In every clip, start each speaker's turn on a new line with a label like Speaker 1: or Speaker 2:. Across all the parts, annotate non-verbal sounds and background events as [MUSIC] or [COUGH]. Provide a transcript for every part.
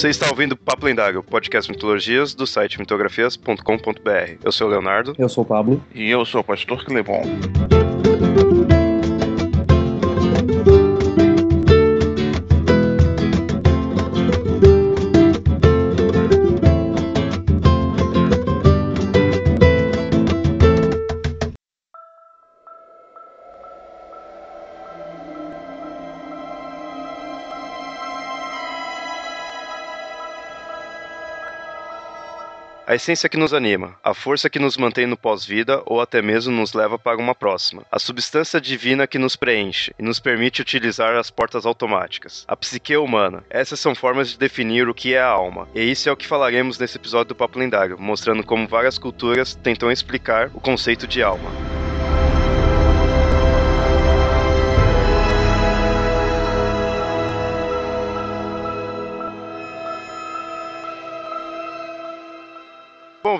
Speaker 1: Você está ouvindo Papo Lendário, podcast mitologias do site mitografias.com.br. Eu sou o Leonardo.
Speaker 2: Eu sou o Pablo.
Speaker 3: E eu sou o pastor Clebon.
Speaker 1: A essência que nos anima, a força que nos mantém no pós-vida ou até mesmo nos leva para uma próxima, a substância divina que nos preenche e nos permite utilizar as portas automáticas, a psique humana. Essas são formas de definir o que é a alma, e isso é o que falaremos nesse episódio do Papo Lendário, mostrando como várias culturas tentam explicar o conceito de alma.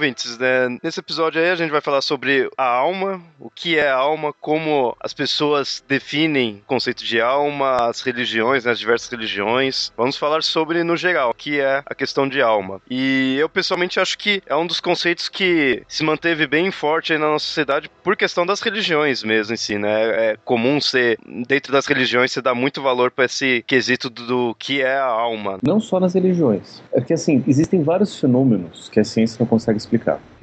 Speaker 1: Ouvintes, né, nesse episódio aí a gente vai falar sobre a alma, o que é a alma, como as pessoas definem o conceito de alma, as religiões, né, as diversas religiões. Vamos falar sobre, no geral, o que é a questão de alma. E eu, pessoalmente, acho que é um dos conceitos que se manteve bem forte aí na nossa sociedade por questão das religiões mesmo em si, né? É comum ser, dentro das religiões, você dá muito valor para esse quesito do, do que é a alma.
Speaker 2: Não só nas religiões. É que, assim, existem vários fenômenos que a ciência não consegue explicar.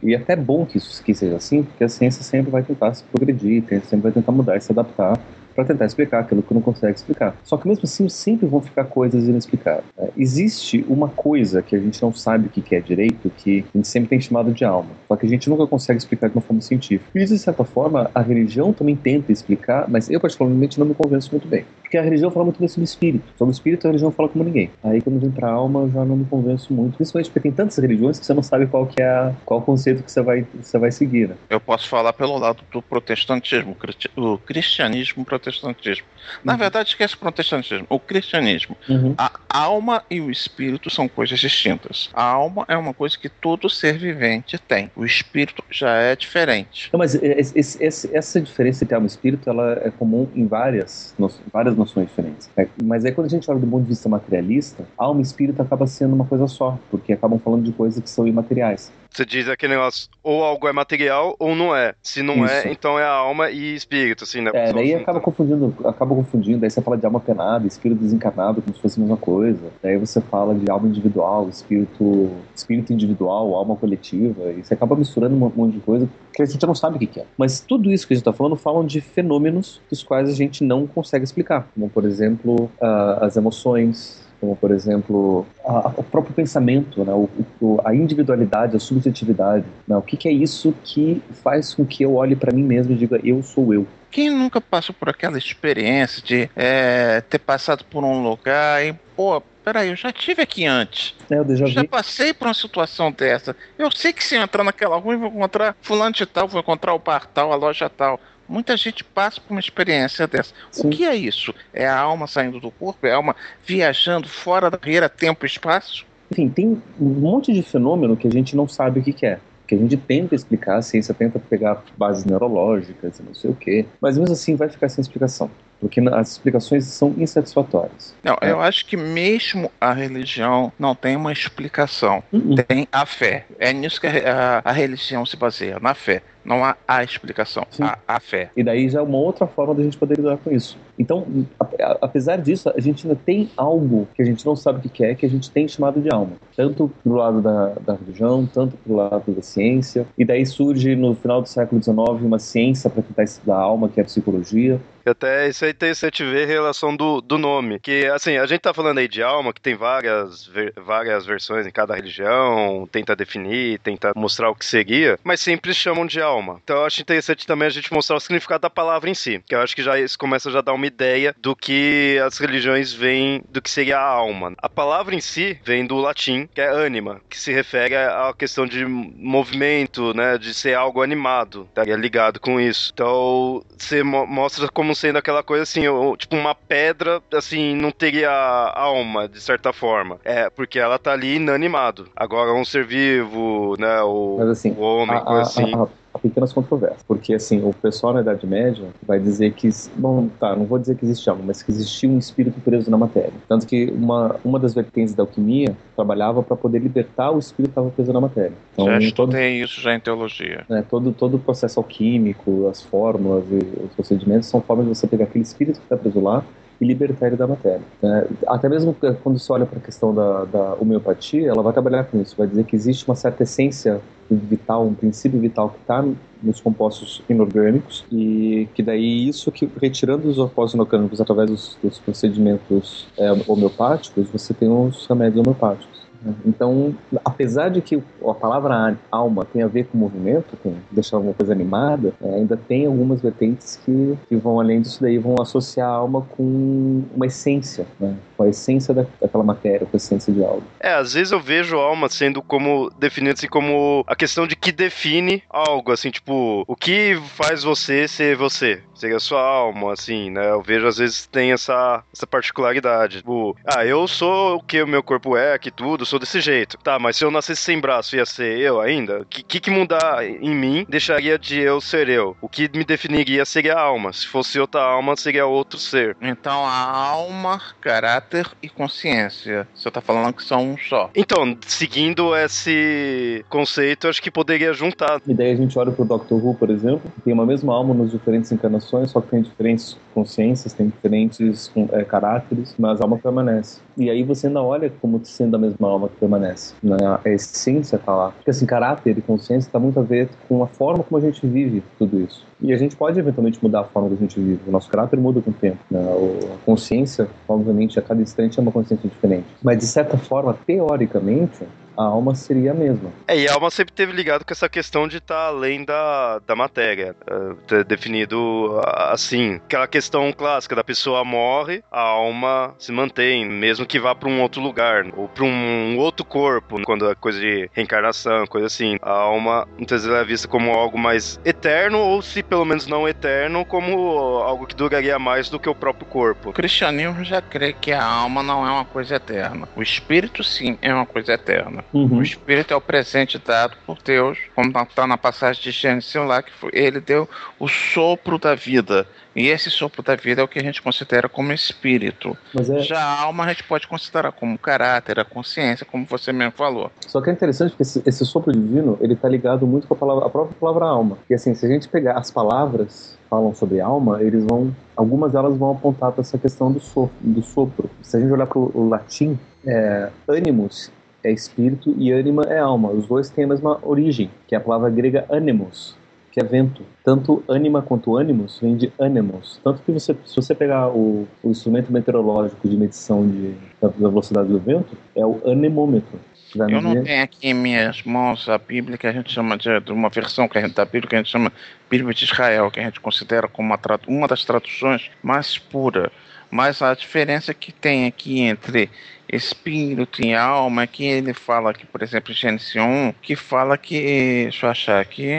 Speaker 2: E é até bom que isso que seja assim, porque a ciência sempre vai tentar se progredir, sempre vai tentar mudar e se adaptar para tentar explicar aquilo que não consegue explicar. Só que mesmo assim sempre vão ficar coisas inexplicáveis. É, existe uma coisa que a gente não sabe o que é direito, que a gente sempre tem chamado de alma, só que a gente nunca consegue explicar de uma forma científica. E de certa forma a religião também tenta explicar, mas eu particularmente não me convenço muito bem. Porque a religião fala muito bem sobre o espírito. Sobre o espírito a religião fala como ninguém. Aí quando vem pra alma eu já não me convenço muito. Principalmente porque tem tantas religiões que você não sabe qual que é a, qual conceito que você vai, você vai seguir. Né?
Speaker 3: Eu posso falar pelo lado do protestantismo, o cristianismo protestantismo. Na
Speaker 2: Uhum.
Speaker 3: verdade, esquece o protestantismo. O cristianismo.
Speaker 2: Uhum.
Speaker 3: A alma e o espírito são coisas distintas. A alma é uma coisa que todo ser vivente tem. O espírito já é diferente.
Speaker 2: Não, mas esse- esse- esse- essa diferença entre alma e espírito ela é comum em várias, várias noções diferentes. É, mas aí quando a gente olha do ponto de vista materialista, alma e espírito acaba sendo uma coisa só, porque acabam falando de coisas que são imateriais.
Speaker 1: Você diz aquele negócio, ou algo é material ou não é. Se não
Speaker 2: Isso.
Speaker 1: é, então é alma e espírito, assim, né?
Speaker 2: É, daí
Speaker 1: junto.
Speaker 2: acaba confundindo, acaba confundindo, aí você fala de alma penada, espírito desencarnado, como se fosse a mesma coisa. Daí você fala de alma individual, espírito, espírito individual, alma coletiva, e você acaba misturando um monte de coisa que a gente não sabe o que é. Mas tudo isso que a gente está falando falam de fenômenos dos quais a gente não consegue explicar, como por exemplo ah, as emoções, como por exemplo a- o próprio pensamento, né? o, o- a individualidade, a subjetividade. Né? O que, que é isso que faz com que eu olhe para mim mesmo e diga eu sou eu?
Speaker 3: Quem nunca passou por aquela experiência de é, ter passado por um lugar e, pô, peraí, eu já tive aqui antes.
Speaker 2: É,
Speaker 3: Eu já
Speaker 2: vu.
Speaker 3: passei por uma situação dessa. Eu sei que se eu entrar naquela rua, eu vou encontrar fulano de tal, vou encontrar o bar tal, a loja tal. Muita gente passa por uma experiência dessa.
Speaker 2: Sim.
Speaker 3: O que é isso? É a alma saindo do corpo? É a alma viajando fora da barreira tempo e espaço?
Speaker 2: Enfim, tem um monte de fenômeno que a gente não sabe o que, que é. Que a gente tenta explicar, a ciência tenta pegar bases neurológicas, e não sei o quê, mas mesmo assim vai ficar sem explicação. Porque as explicações são insatisfatórias.
Speaker 3: Não,
Speaker 2: É.
Speaker 3: eu acho que mesmo a religião não tem uma explicação.
Speaker 2: Uhum.
Speaker 3: Tem a fé. É nisso que a, a religião se baseia, na fé. Não há a explicação, há a fé.
Speaker 2: E daí já é uma outra forma da gente poder lidar com isso. Então, a- a- apesar disso, a gente ainda tem algo que a gente não sabe o que é, que a gente tem chamado de alma. Tanto pro lado da, da religião, tanto pro lado da ciência. E daí surge, no final do século XIX, uma ciência para tentar estudar a alma, que é a psicologia.
Speaker 1: Até isso é interessante ver a relação do, do nome. Que, assim, a gente tá falando aí de alma, que tem várias, ver- várias versões em cada religião, tenta definir, tenta mostrar o que seria, mas sempre chamam de alma. Então eu acho interessante também a gente mostrar o significado da palavra em si, que eu acho que já isso começa a já dar uma ideia do que as religiões veem do que seria a alma. A palavra em si vem do latim, que é anima, que se refere à questão de movimento, né, de ser algo animado, estaria ligado com isso. Então, você mo- mostra como sendo aquela coisa assim, tipo uma pedra, assim, não teria alma, de certa forma. É, porque ela tá ali inanimado. Agora, um ser vivo, né, o,
Speaker 2: assim,
Speaker 1: o homem,
Speaker 2: a,
Speaker 1: coisa assim.
Speaker 2: a- a pequenas controvérsias. Porque, assim, o pessoal na Idade Média vai dizer que, bom, tá, não vou dizer que existe alma, mas que existia um espírito preso na matéria. Tanto que uma, uma das vertentes da alquimia trabalhava para poder libertar o espírito que estava preso na matéria.
Speaker 3: Então, já estudei todo, isso já em teologia.
Speaker 2: É, todo, todo o processo alquímico, as fórmulas e os procedimentos são formas de você pegar aquele espírito que está preso lá e libertar ele da matéria. É, até mesmo quando você olha para a questão da, da homeopatia, ela vai trabalhar com isso, vai dizer que existe uma certa essência vital, um princípio vital que está nos compostos inorgânicos e que daí isso que retirando os compostos inorgânicos através dos, dos procedimentos é, homeopáticos, você tem os remédios homeopáticos. Então, apesar de que a palavra alma tem a ver com movimento, com deixar alguma coisa animada, é, ainda tem algumas vertentes que, que vão além disso daí, vão associar a alma com uma essência, né? Com a essência da, daquela matéria, com a essência de algo.
Speaker 1: É, às vezes eu vejo a alma sendo como, definido assim como a questão de que define algo, assim, tipo, o que faz você ser você? Seria a sua alma, assim, né? Eu vejo às vezes tem essa, essa particularidade. Tipo, ah, eu sou o que o meu corpo é, que tudo, sou desse jeito. Tá, mas se eu nascesse sem braço, ia ser eu ainda? O que, que, que mudar em mim deixaria de eu ser eu? O que me definiria seria a alma. Se fosse outra alma, seria outro ser.
Speaker 3: Então a alma, caráter e consciência. Você tá falando que são um só.
Speaker 1: Então, seguindo esse conceito, acho que poderia juntar.
Speaker 2: E daí a gente olha pro Dr. Who, por exemplo, que tem uma mesma alma nas diferentes encarnações, só que tem diferentes consciências, tem diferentes é, caráteres, mas a alma permanece. E aí você ainda olha como sendo a mesma alma que permanece. Né? A essência tá lá. Porque assim, caráter e consciência está muito a ver com a forma como a gente vive tudo isso. E a gente pode eventualmente mudar a forma que a gente vive. O nosso caráter muda com o tempo. Né? A consciência, obviamente, a cada instante é uma consciência diferente. Mas de certa forma, teoricamente, a alma seria a mesma.
Speaker 1: É, e a alma sempre teve ligado com essa questão de estar tá além da, da matéria. Uh, definido assim. Aquela questão clássica da pessoa morre, a alma se mantém, mesmo que vá para um outro lugar, ou para um outro corpo, quando é coisa de reencarnação, coisa assim. A alma muitas vezes é vista como algo mais eterno, ou se pelo menos não eterno, como algo que duraria mais do que o próprio corpo. O
Speaker 3: cristianismo já crê que a alma não é uma coisa eterna. O espírito, sim, é uma coisa eterna.
Speaker 2: Uhum.
Speaker 3: O Espírito é o presente dado por Deus, como está na passagem de Gênesis lá, que foi, ele deu o sopro da vida. E esse sopro da vida é o que a gente considera como espírito. É... Já a alma a gente pode considerar como caráter, a consciência, como você mesmo falou.
Speaker 2: Só que é interessante porque esse, esse sopro divino, ele está ligado muito com a, palavra, a própria palavra alma. E assim, se a gente pegar as palavras falam sobre alma, eles vão, algumas delas vão apontar para essa questão do sopro, do sopro. Se a gente olhar para o latim, é, animus é espírito e anima é alma. Os dois têm a mesma origem, que é a palavra grega animus, que é vento. Tanto anima quanto animus vem de animus. Tanto que você, se você pegar o, o instrumento meteorológico de medição de, da velocidade do vento, é o anemômetro.
Speaker 3: Eu não tenho aqui em minhas mãos a Bíblia que a gente chama de, de uma versão que a gente, da Bíblia que a gente chama Bíblia de Israel, que a gente considera como uma, uma das traduções mais pura. Mas a diferença que tem aqui entre espírito e alma, que ele fala aqui, por exemplo, em Gênesis 1, que fala que, deixa eu achar aqui,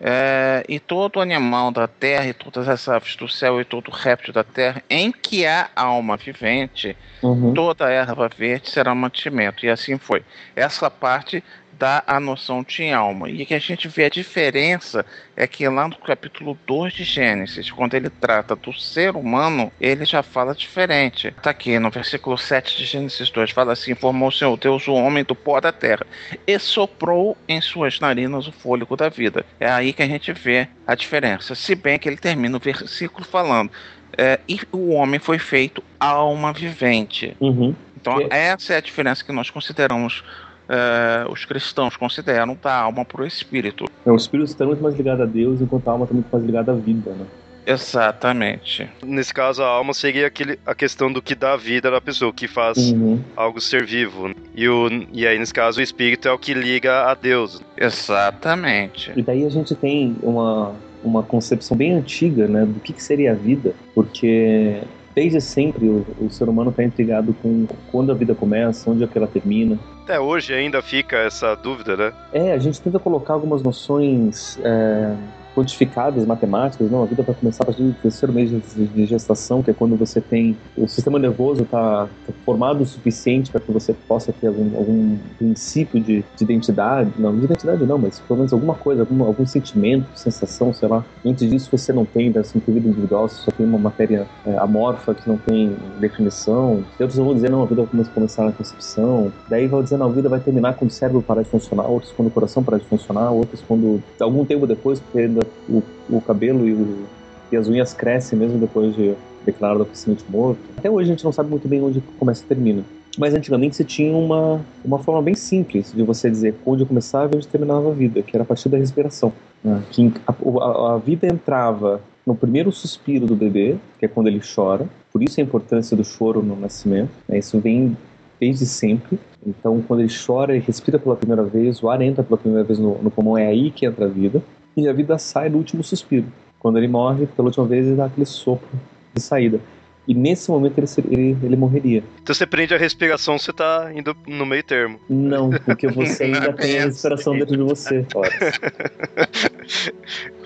Speaker 3: é, e todo animal da terra, e todas as aves do céu, e todo réptil da terra, em que há alma vivente, uhum. toda erva verde será mantimento. E assim foi. Essa parte dá a noção de alma. E que a gente vê a diferença é que lá no capítulo 2 de Gênesis, quando ele trata do ser humano, ele já fala diferente. Está aqui no versículo 7 de Gênesis 2, fala assim: Formou o Senhor Deus o homem do pó da terra e soprou em suas narinas o fôlego da vida. É aí que a gente vê a diferença. Se bem que ele termina o versículo falando. É, e o homem foi feito alma vivente.
Speaker 2: Uhum.
Speaker 3: Então, essa é a diferença que nós consideramos é, os cristãos consideram da alma para o espírito.
Speaker 2: É, o espírito está muito mais ligado a Deus, enquanto a alma está muito mais ligada à vida, né?
Speaker 3: Exatamente.
Speaker 1: Nesse caso, a alma seria aquele, a questão do que dá vida da pessoa, o que faz uhum. algo ser vivo. E, o, e aí, nesse caso, o espírito é o que liga a Deus.
Speaker 3: Exatamente.
Speaker 2: E daí a gente tem uma, uma concepção bem antiga né, do que, que seria a vida, porque desde sempre o, o ser humano está intrigado com quando a vida começa, onde é que ela termina.
Speaker 1: Até hoje ainda fica essa dúvida, né?
Speaker 2: É, a gente tenta colocar algumas noções é, quantificadas, matemáticas, não, a vida vai começar a partir do terceiro mês de gestação, que é quando você tem, o sistema nervoso está tá formado o suficiente para que você possa ter algum, algum princípio de, de, identidade, não, de identidade não, mas pelo menos alguma coisa, algum, algum sentimento, sensação, sei lá. Antes disso você não tem, né, assim, vida individual, você só tem uma matéria é, amorfa que não tem definição. E outros vão dizer, não, a vida vai começar na concepção. Daí vão dizer, não, a vida vai terminar quando o cérebro parar de funcionar, outros quando o coração parar de funcionar, outros quando, algum tempo depois, porque ainda o, o cabelo e, o, e, as unhas crescem mesmo depois de declarado oficialmente morto. Até hoje a gente não sabe muito bem onde começa e termina. Mas antigamente você tinha uma, uma forma bem simples de você dizer onde começava e onde terminava a vida, que era a partir da respiração. Né? Que a, a, a vida entrava no primeiro suspiro do bebê, que é quando ele chora. Por isso a importância do choro no nascimento. Né? Isso vem desde sempre. Então, quando ele chora e respira pela primeira vez, o ar entra pela primeira vez no, no pulmão, é aí que entra a vida e a vida sai no último suspiro. Quando ele morre, pela última vez, ele dá aquele sopro de saída. E nesse momento ele, ele, ele morreria.
Speaker 1: Então você prende a respiração, você tá indo no meio termo.
Speaker 2: Não, porque [LAUGHS] você ainda tem a respiração dentro de você. [LAUGHS]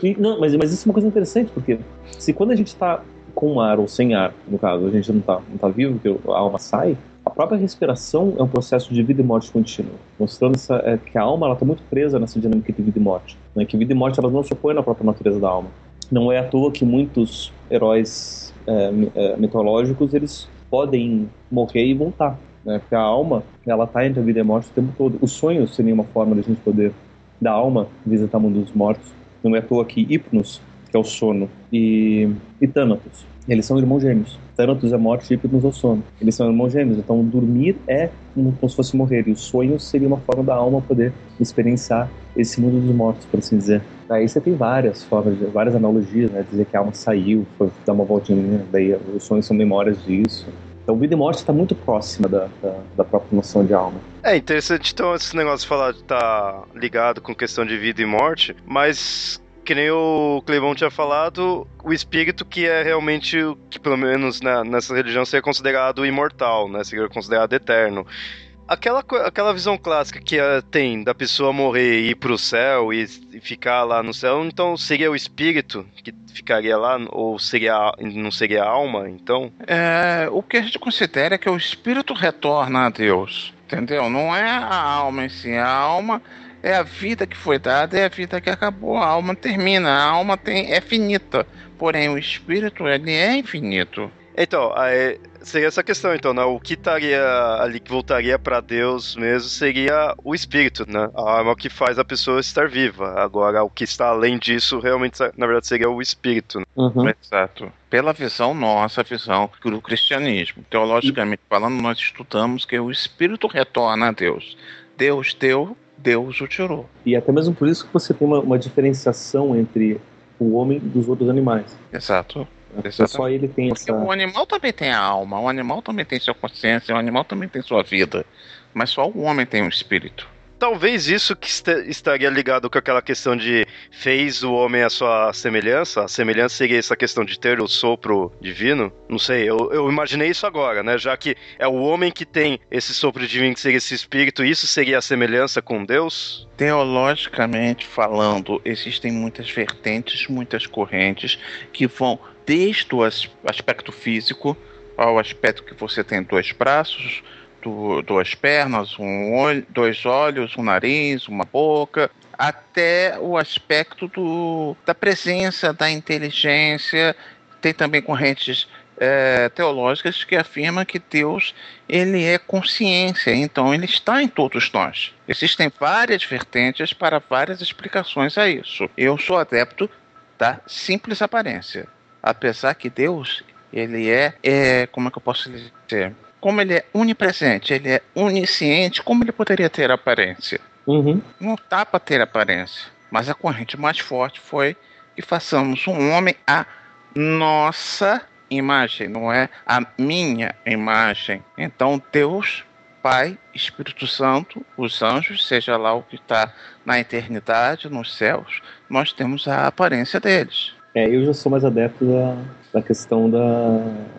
Speaker 2: E, não, mas, mas isso é uma coisa interessante, porque se quando a gente tá com ar ou sem ar, no caso, a gente não tá, não tá vivo, que a alma sai, a própria respiração é um processo de vida e morte contínua, mostrando essa, é, que a alma está muito presa nessa dinâmica de vida e morte. Né? Que vida e morte elas não se opõem na própria natureza da alma. Não é à toa que muitos heróis é, é, mitológicos eles podem morrer e voltar, né? porque a alma ela está entre a vida e a morte o tempo todo. Os sonhos seriam uma forma de a gente poder da alma visitar o mundo dos mortos. Não é à toa que Hipnos, que é o sono, e, e Thanatos, eles são irmãos gêmeos. Thanatos é morte Hipnos é o sono. Eles são irmãos gêmeos, então dormir é como, se fosse morrer. E o sonho seria uma forma da alma poder experienciar esse mundo dos mortos, por assim dizer. Daí você tem várias formas, várias analogias, né? Dizer que a alma saiu, foi dar uma voltinha, daí os sonhos são memórias disso. Então, vida e morte está muito próxima da, da, da, própria noção de alma.
Speaker 1: É interessante, então, esse negócio de falar de estar tá ligado com questão de vida e morte, mas que nem o Clevão tinha falado, o espírito que é realmente, que pelo menos nessa religião seria considerado imortal, né? Seria considerado eterno. Aquela, aquela visão clássica que uh, tem da pessoa morrer e ir pro céu e, e, ficar lá no céu, então seria o espírito que ficaria lá, ou seria não seria a alma, então?
Speaker 3: É, o que a gente considera é que o espírito retorna a Deus, entendeu? Não é a alma em si, a alma é a vida que foi dada, é a vida que acabou, a alma termina, a alma tem, é finita, porém o espírito ele é infinito.
Speaker 1: Então, aí, seria essa questão, então, né? O que estaria ali que voltaria para Deus mesmo seria o espírito, né? A alma que faz a pessoa estar viva. Agora, o que está além disso, realmente, na verdade, seria o espírito. Né?
Speaker 3: Uhum. Exato. Pela visão nossa, visão do cristianismo. Teologicamente falando, nós estudamos que o espírito retorna a Deus. Deus deu, Deus o tirou.
Speaker 2: E até mesmo por isso que você tem uma, uma diferenciação entre o homem e dos outros animais.
Speaker 3: Exato.
Speaker 2: Exatamente. Só ele tem
Speaker 3: Porque
Speaker 2: essa...
Speaker 3: o animal também tem a alma, o animal também tem sua consciência, o animal também tem sua vida. Mas só o homem tem um espírito
Speaker 1: talvez isso que estaria ligado com aquela questão de fez o homem a sua semelhança. A semelhança seria essa questão de ter o sopro divino. Não sei, eu, eu imaginei isso agora, né? Já que é o homem que tem esse sopro divino, que seria esse espírito, isso seria a semelhança com Deus?
Speaker 3: Teologicamente falando, existem muitas vertentes, muitas correntes que vão desde o aspecto físico ao aspecto que você tem dois braços, do, duas pernas, um olho, dois olhos, um nariz, uma boca, até o aspecto do, da presença, da inteligência. Tem também correntes é, teológicas que afirmam que Deus ele é consciência, então ele está em todos nós. Existem várias vertentes para várias explicações a isso. Eu sou adepto da simples aparência, apesar que Deus ele é, é como é que eu posso dizer? Como ele é onipresente, ele é onisciente, como ele poderia ter aparência?
Speaker 2: Uhum.
Speaker 3: Não dá para ter aparência. Mas a corrente mais forte foi que façamos um homem a nossa imagem, não é a minha imagem. Então Deus, Pai, Espírito Santo, os anjos, seja lá o que está na eternidade, nos céus, nós temos a aparência deles.
Speaker 2: É, eu já sou mais adepto da, da questão da,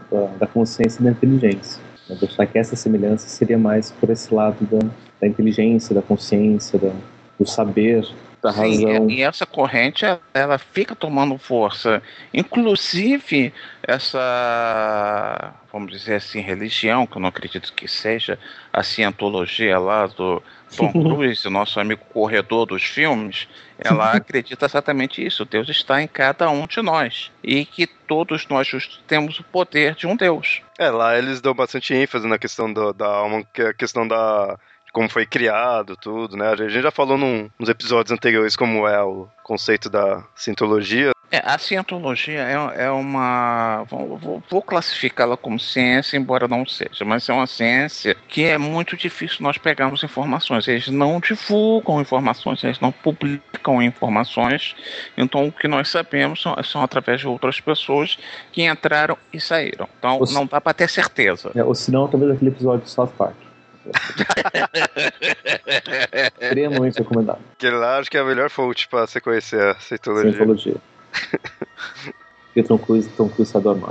Speaker 2: da, da consciência e da inteligência. Eu achar que essa semelhança seria mais por esse lado da, da inteligência, da consciência, da, do saber, da
Speaker 3: Sim,
Speaker 2: razão.
Speaker 3: e essa corrente ela fica tomando força. Inclusive, essa, vamos dizer assim, religião, que eu não acredito que seja a cientologia lá do Tom [LAUGHS] Cruise, nosso amigo corredor dos filmes, ela [LAUGHS] acredita exatamente isso. Deus está em cada um de nós. E que todos nós temos o poder de um Deus.
Speaker 1: É, lá eles dão bastante ênfase na questão do, da alma, que é a questão da como foi criado, tudo, né? A gente já falou num, nos episódios anteriores como é o conceito da cientologia.
Speaker 3: É, a cientologia é, é uma. Vou, vou classificá-la como ciência, embora não seja, mas é uma ciência que é muito difícil nós pegarmos informações. Eles não divulgam informações, eles não publicam informações. Então, o que nós sabemos são, são através de outras pessoas que entraram e saíram. Então, Ou não dá para ter certeza.
Speaker 2: É, ou senão, talvez aquele episódio de South Park. [LAUGHS] Extremamente recomendado.
Speaker 1: Que lá acho que é a melhor fonte para você conhecer a cientologia.
Speaker 2: Cientologia. [LAUGHS] Porque Tom Cruise, Tom Cruise sai do [LAUGHS]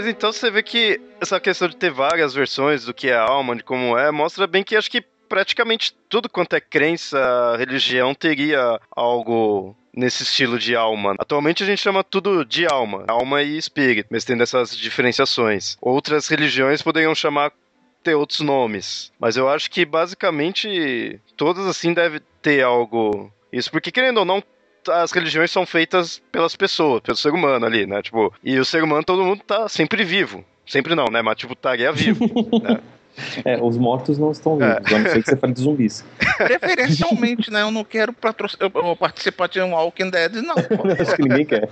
Speaker 1: Mas então você vê que essa questão de ter várias versões do que é alma, de como é, mostra bem que acho que praticamente tudo quanto é crença, religião, teria algo nesse estilo de alma. Atualmente a gente chama tudo de alma, alma e espírito, mas tendo essas diferenciações. Outras religiões poderiam chamar ter outros nomes, mas eu acho que basicamente todas assim devem ter algo isso, porque querendo ou não, as religiões são feitas pelas pessoas, pelo ser humano ali, né? Tipo, e o ser humano, todo mundo tá sempre vivo. Sempre não, né? Mas, tipo, estaria vivo. [LAUGHS] né?
Speaker 2: É, os mortos não estão vivos, é. a não ser que você fale de zumbis. [LAUGHS]
Speaker 3: Preferencialmente, né? Eu não quero eu participar de um Walking Dead, não. [LAUGHS]
Speaker 2: Acho que ninguém quer.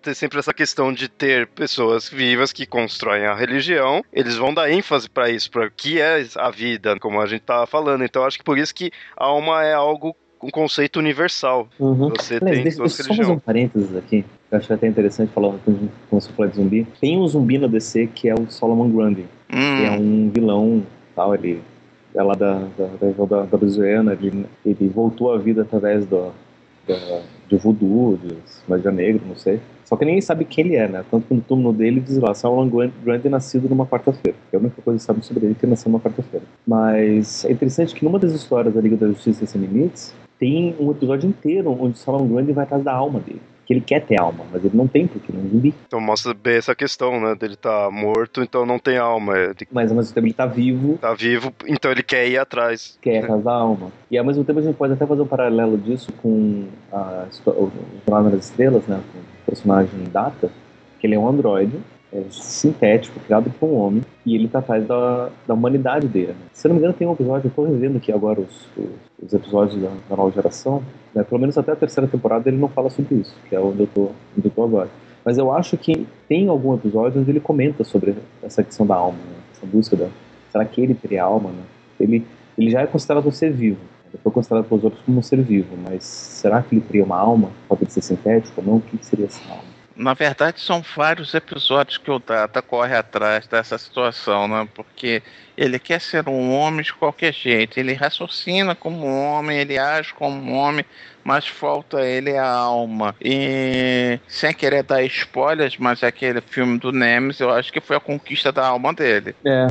Speaker 1: Tem sempre essa questão de ter pessoas vivas que constroem a religião. Eles vão dar ênfase para isso, para o que é a vida, como a gente tava falando. Então, acho que por isso que a alma é algo um conceito universal.
Speaker 2: Uhum. Você Mas, tem deixa, deixa só fazer um parênteses aqui. Eu acho até interessante falar quando você fala de zumbi. Tem um zumbi na DC que é o Solomon Grundy, hum. que é um vilão, tal, ele é lá da, da, da, da, da Louisiana, ele, ele voltou à vida através do, da, de voodoo, de magia negra, não sei. Só que ninguém sabe quem ele é, né? Tanto que no túmulo dele diz lá, Solomon Grundy nascido numa quarta-feira. É a única coisa que sabe sobre ele que ele nasceu numa quarta-feira. Mas é interessante que numa das histórias da Liga da Justiça Sem Limites, tem um episódio inteiro onde Solomon Grundy vai atrás da alma dele. Que ele quer ter alma, mas ele não tem porque ele é um zumbi.
Speaker 1: Então mostra bem essa questão, né? Dele tá morto, então não tem alma. Ele...
Speaker 2: Mas ao mesmo tempo ele tá vivo.
Speaker 1: Tá vivo, então ele quer ir atrás.
Speaker 2: Quer ir atrás da alma. E ao mesmo tempo a gente pode até fazer um paralelo disso com a, o Jornada das Estrelas, né? Com o personagem Data, que ele é um androide é, sintético, criado por um homem, e ele tá atrás da, da humanidade dele. Se não me engano, tem um episódio, eu tô revendo aqui agora os, os, os episódios da, da, nova geração, né, pelo menos até a terceira temporada ele não fala sobre isso, que é onde eu tô, onde eu tô agora. Mas eu acho que tem algum episódio onde ele comenta sobre essa questão da alma, né, essa busca da. Será que ele teria alma? Né? Ele, ele já é considerado um ser vivo, ele foi considerado pelos outros como um ser vivo, mas será que ele teria uma alma? Pode ser sintético ou não? O que seria essa alma?
Speaker 3: Na verdade, são vários episódios que o Data corre atrás dessa situação, né? Porque ele quer ser um homem de qualquer jeito. Ele raciocina como um homem, ele age como um homem, mas falta ele a alma. E sem querer dar spoilers, mas aquele filme do Nemes, eu acho que foi a conquista da alma dele.
Speaker 2: É.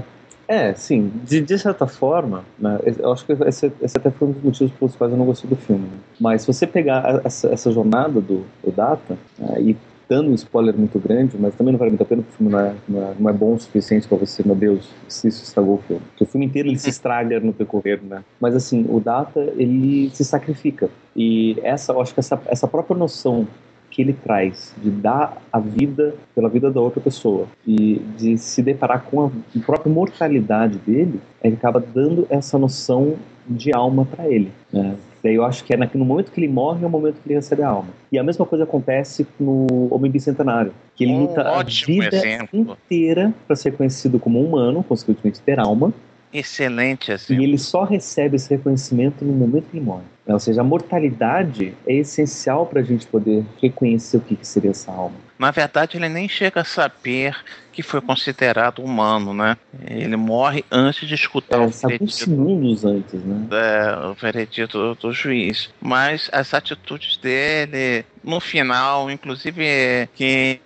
Speaker 2: É, sim, de, de certa forma, né, eu acho que esse, esse, até foi um dos motivos pelos quais eu não gostei do filme. Mas se você pegar essa, essa jornada do, do Data né, e dando um spoiler muito grande, mas também não vale muito a pena porque o filme não é, não é, não é bom o suficiente para você, meu Deus, se isso estragou o filme. Porque o filme inteiro ele se estraga no percorrer, né? Mas assim, o Data, ele se sacrifica. E essa, eu acho que essa, essa própria noção que ele traz de dar a vida pela vida da outra pessoa e de se deparar com a própria mortalidade dele, ele acaba dando essa noção de alma para ele. Né? Daí eu acho que é no momento que ele morre é o momento que ele recebe a alma. E a mesma coisa acontece no Homem Bicentenário, que ele um luta a vida exemplo. inteira para ser conhecido como humano, consequentemente ter alma.
Speaker 3: Excelente
Speaker 2: assim. E ele só recebe esse reconhecimento no momento que ele morre. Ou seja, a mortalidade é essencial para a gente poder reconhecer o que, que seria essa alma.
Speaker 3: Na verdade, ele nem chega a saber que foi considerado humano, né? Ele morre antes de escutar
Speaker 2: É,
Speaker 3: o veredito,
Speaker 2: segundos antes, né?
Speaker 3: é, o veredito do, do juiz. Mas as atitudes dele, no final, inclusive, que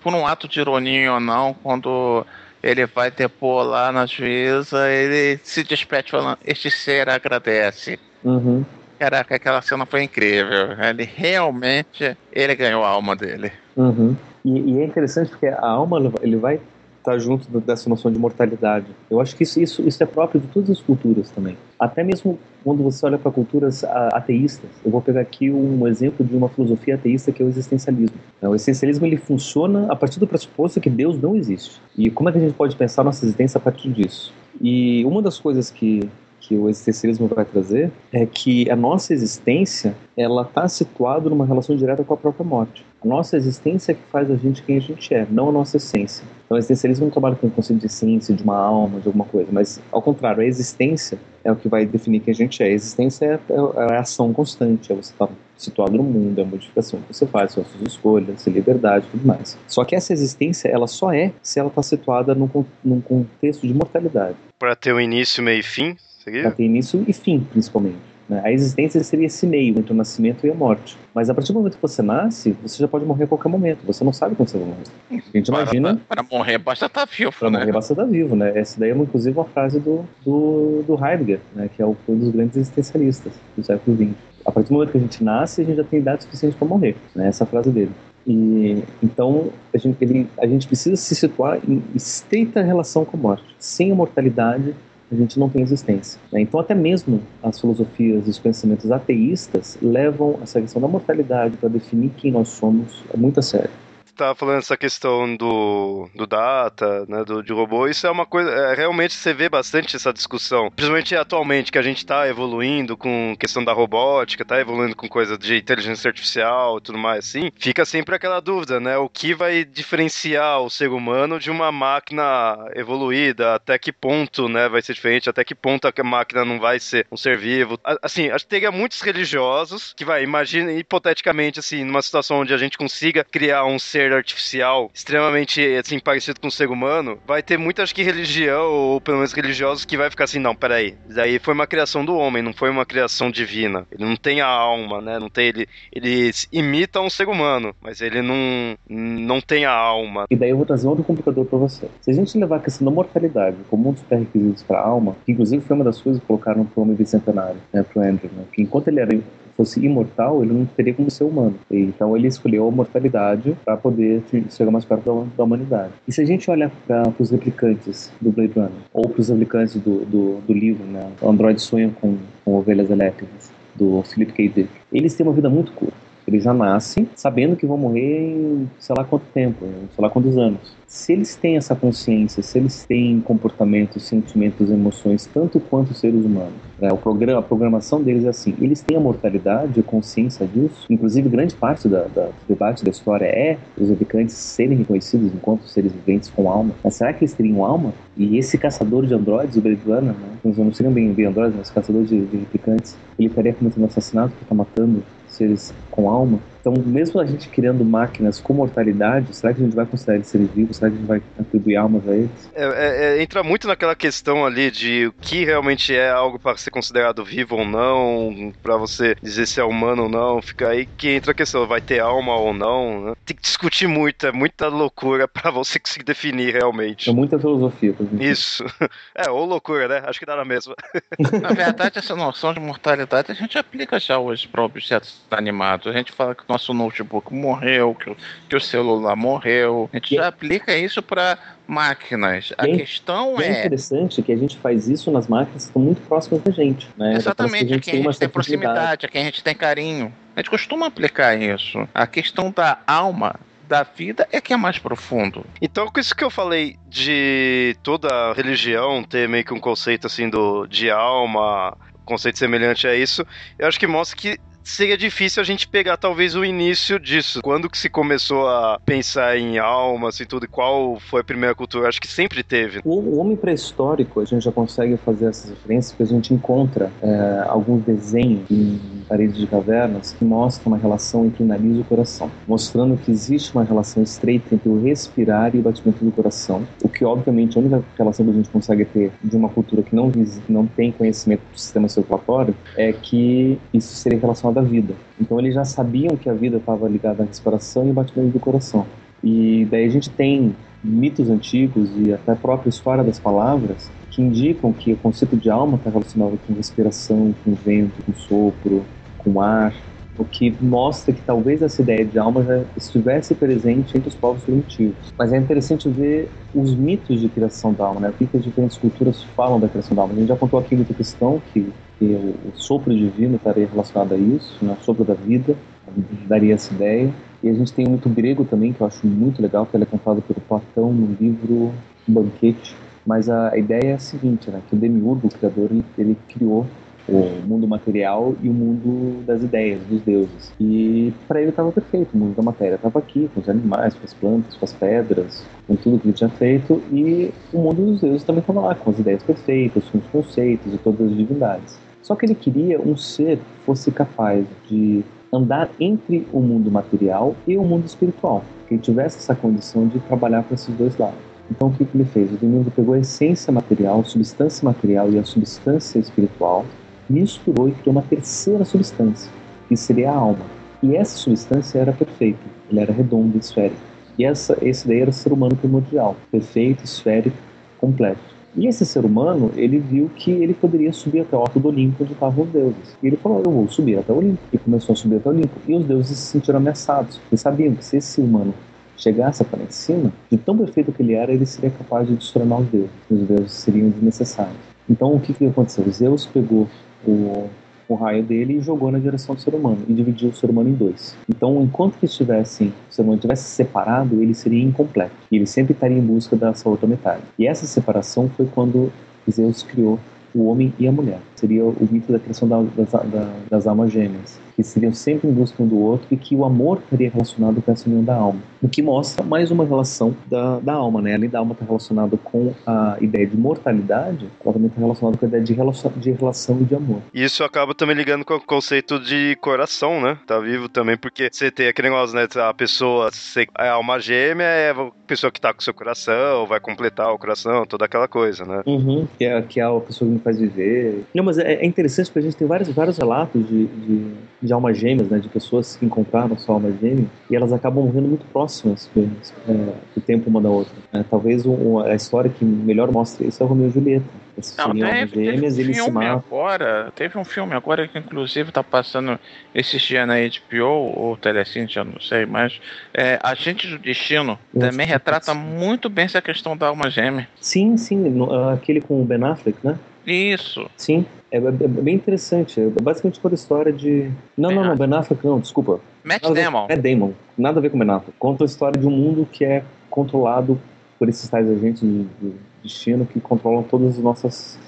Speaker 3: por um ato de ironia ou não, quando ele vai depor lá na juíza, ele se despede falando: Este ser agradece.
Speaker 2: Uhum.
Speaker 3: Caraca, aquela cena foi incrível. Ele realmente ele ganhou a alma dele.
Speaker 2: Uhum. E, e é interessante porque a alma ele vai estar junto dessa noção de mortalidade. Eu acho que isso, isso, isso é próprio de todas as culturas também. Até mesmo quando você olha para culturas a- ateístas. Eu vou pegar aqui um exemplo de uma filosofia ateísta que é o existencialismo. É, O existencialismo ele funciona a partir do pressuposto que Deus não existe. E como é que a gente pode pensar nossa existência a partir disso? E uma das coisas que que o existencialismo vai trazer é que a nossa existência ela está situada numa relação direta com a própria morte. A nossa existência é que faz a gente quem a gente é, não a nossa essência. Então, o existencialismo não trabalha com o conceito de essência, de uma alma, de alguma coisa, mas ao contrário, a existência é o que vai definir quem a gente é. A existência é, é, é a ação constante, é você estar situado no mundo, é a modificação que você faz, são as suas escolhas, a liberdade tudo mais. Só que essa existência, ela só é se ela está situada num, num contexto de mortalidade
Speaker 1: Pra ter um início, meio e fim,
Speaker 2: para
Speaker 1: seria?
Speaker 2: ter início e fim, principalmente. né? A existência seria esse meio entre o nascimento e a morte. Mas a partir do momento que você nasce, você já pode morrer a qualquer momento. Você não sabe quando você vai morrer. A gente imagina,
Speaker 3: Para, para morrer, basta estar vivo,
Speaker 2: para
Speaker 3: né?
Speaker 2: morrer basta estar vivo, né? Essa daí é inclusive uma frase do, do, do Heidegger, né? que é um dos grandes existencialistas do século XX. A partir do momento que a gente nasce, a gente já tem idade suficiente para morrer. Né? Essa é a frase dele. E então a gente, ele, a gente precisa se situar em estreita relação com a morte. Sem a mortalidade, a gente não tem existência. né? Então, até mesmo as filosofias e os pensamentos ateístas levam essa questão da mortalidade para definir quem nós somos muito a sério.
Speaker 1: Tava falando essa questão do, do data, né, do, de robô, isso é uma coisa, é, realmente você vê bastante essa discussão, principalmente atualmente, que a gente tá evoluindo com questão da robótica, tá evoluindo com coisa de inteligência artificial e tudo mais assim, fica sempre aquela dúvida, né, o que vai diferenciar o ser humano de uma máquina evoluída, até que ponto, né, vai ser diferente, até que ponto a máquina não vai ser um ser vivo. Assim, acho que teria muitos religiosos que vai, imagina hipoteticamente, assim, numa situação onde a gente consiga criar um ser artificial extremamente, assim, parecido com o ser humano, vai ter muita, acho que religião, ou pelo menos religiosos, que vai ficar assim, não, peraí, daí foi uma criação do homem, não foi uma criação divina. Ele não tem a alma, né, não tem, ele, ele imita um ser humano, mas ele não, não tem a alma.
Speaker 2: E daí eu vou trazer outro complicador para você. Se a gente levar a questão da mortalidade como um dos pré-requisitos para a alma, que inclusive foi uma das coisas que colocaram para o homem bicentenário, né, para o Andrew, né, que enquanto ele era fosse imortal, ele não teria como ser humano. E, Então ele escolheu a mortalidade para poder chegar mais perto da, da humanidade. E se a gente olha para os replicantes do Blade Runner, ou para os replicantes do, do, do livro, né, o Android Sonha com, com Ovelhas Elétricas, do Philip K. Dick, eles têm uma vida muito curta. Eles já nascem sabendo que vão morrer em sei lá quanto tempo, em sei lá quantos anos. Se eles têm essa consciência, se eles têm comportamentos, sentimentos, emoções, tanto quanto os seres humanos, né? o programa, a programação deles é assim, eles têm a mortalidade, a consciência disso. Inclusive, grande parte da, da- do debate da história é os replicantes serem reconhecidos enquanto seres viventes com alma. Mas será que eles teriam alma? E esse caçador de androides, o Runner, né? não seriam bem, bem androides, mas caçador de, de replicantes, ele estaria cometendo assassinato porque está matando seres com alma. Então, mesmo a gente criando máquinas com mortalidade, será que a gente vai considerar eles seres vivos? Será que a gente vai atribuir almas a eles?
Speaker 1: É, é, é, entra muito naquela questão ali de o que realmente é algo para ser considerado vivo ou não, para você dizer se é humano ou não, fica aí que entra a questão, vai ter alma ou não, né? Tem que discutir muito, é muita loucura para você conseguir definir realmente.
Speaker 2: É muita filosofia. Pra gente.
Speaker 1: Isso. [LAUGHS] É, ou loucura, né? Acho que dá na mesma. [LAUGHS] [LAUGHS]
Speaker 3: Na verdade, essa noção de mortalidade a gente aplica já hoje para objetos animados. A gente fala que nosso notebook morreu, que o, que o celular morreu. A gente
Speaker 2: E-
Speaker 3: já aplica isso para máquinas. A questão
Speaker 2: é
Speaker 3: é.
Speaker 2: interessante que a gente faz isso nas máquinas que estão muito próximas da gente. Né?
Speaker 3: Exatamente,
Speaker 2: Parece
Speaker 3: a quem a gente tem
Speaker 2: intimidade.
Speaker 3: proximidade, a quem a gente tem carinho. A gente costuma aplicar isso. A questão da alma, da vida, é que é mais profundo.
Speaker 1: Então, com isso que eu falei de toda religião ter meio que um conceito assim do, de alma, conceito semelhante a isso, eu acho que mostra que seria difícil a gente pegar talvez o início disso. Quando que se começou a pensar em alma, assim, tudo, e qual foi a primeira cultura? Acho que sempre teve.
Speaker 2: O, homem pré-histórico, a gente já consegue fazer essas referências, porque a gente encontra é, alguns desenhos em paredes de cavernas que mostram uma relação entre o nariz e o coração, mostrando que existe uma relação estreita entre o respirar e o batimento do coração, o que obviamente a única relação que a gente consegue ter de uma cultura que não, não tem conhecimento do sistema circulatório é que isso seria relacionado à vida. Então eles já sabiam que a vida estava ligada à respiração e ao batimento do coração. E daí a gente tem mitos antigos e até a própria história das palavras que indicam que o conceito de alma está relacionado com respiração, com vento, com sopro, com ar, o que mostra que talvez essa ideia de alma já estivesse presente entre os povos primitivos. Mas é interessante ver os mitos de criação da alma, né? o que as diferentes culturas falam da criação da alma. A gente já contou aqui muita questão que, que o sopro divino estaria relacionado a isso, né? o sopro da vida, daria essa ideia. E a gente tem muito grego também, que eu acho muito legal, que ele é contado pelo Platão no livro Banquete. Mas a ideia é a seguinte, né? Que o Demiurgo, o criador, ele, ele criou o mundo material e o mundo das ideias, dos deuses. E para ele estava perfeito, o mundo da matéria estava aqui, com os animais, com as plantas, com as pedras, com tudo que ele tinha feito, e o mundo dos deuses também estava lá, com as ideias perfeitas, com os conceitos e todas as divindades. Só que ele queria um ser que fosse capaz de andar entre o mundo material e o mundo espiritual, que ele tivesse essa condição de trabalhar com esses dois lados. Então o que, ele fez? O Domingo pegou a essência material, substância material e a substância espiritual, misturou e criou uma terceira substância, que seria a alma. E essa substância era perfeita, ela era redonda, esférica. E essa, esse daí era o ser humano primordial, perfeito, esférico, completo. E esse ser humano, ele viu que ele poderia subir até o alto do Olimpo onde estavam os deuses. E ele falou, eu vou subir até o Olimpo. E começou a subir até o Olimpo. E os deuses se sentiram ameaçados, porque sabiam que se esse humano chegasse lá em cima, de tão perfeito que ele era, ele seria capaz de destronar os deuses. Os deuses seriam desnecessários. Então o que, que aconteceu? Zeus pegou o, o raio dele e jogou na direção do ser humano e dividiu o ser humano em dois. Então, enquanto que estivessem, o ser humano estivesse separado, ele seria incompleto. E ele sempre estaria em busca dessa outra metade. E essa separação foi quando Zeus criou o homem e a mulher. Seria o mito da criação da, das, da, das almas gêmeas que seriam sempre em busca um do outro e que o amor estaria relacionado com essa união da alma. O que mostra mais uma relação da, da alma, né? Além da alma estar relacionada com a ideia de mortalidade, ela também está relacionada com a ideia de relação, de relação e de amor.
Speaker 1: Isso acaba também ligando com o conceito de coração, né? Tá vivo também, porque você tem aquele negócio, né? A pessoa, a alma gêmea é a pessoa que tá com o seu coração, vai completar o coração, toda aquela coisa, né?
Speaker 2: Uhum, que, é, que é a pessoa faz viver. Não, mas é, é interessante porque a gente tem vários, vários relatos de, de de almas gêmeas, né, de pessoas que encontraram sua alma gêmea, e elas acabam morrendo muito próximas é, do tempo uma da outra. Né? Talvez um, a história que melhor mostra isso é o Romeu e Julieta. Esses
Speaker 3: Não, teve, almas gêmeas, teve um filme agora, teve um filme agora que inclusive está passando esses dias na HBO ou Telecine, já não sei, mas é, Agente do Destino Eu também retrata muito bem essa questão da alma gêmea.
Speaker 2: Sim, sim, aquele com o Ben Affleck, né?
Speaker 3: Isso.
Speaker 2: Sim, é, é, é, bem interessante. É basicamente toda a história de. Não, ben não, não, Ben Affleck não, desculpa.
Speaker 3: Matt Nada Damon.
Speaker 2: É Damon. Nada a ver com Ben Affleck. Conta a história de um mundo que é controlado por esses tais agentes de, de destino que controlam todas as nossas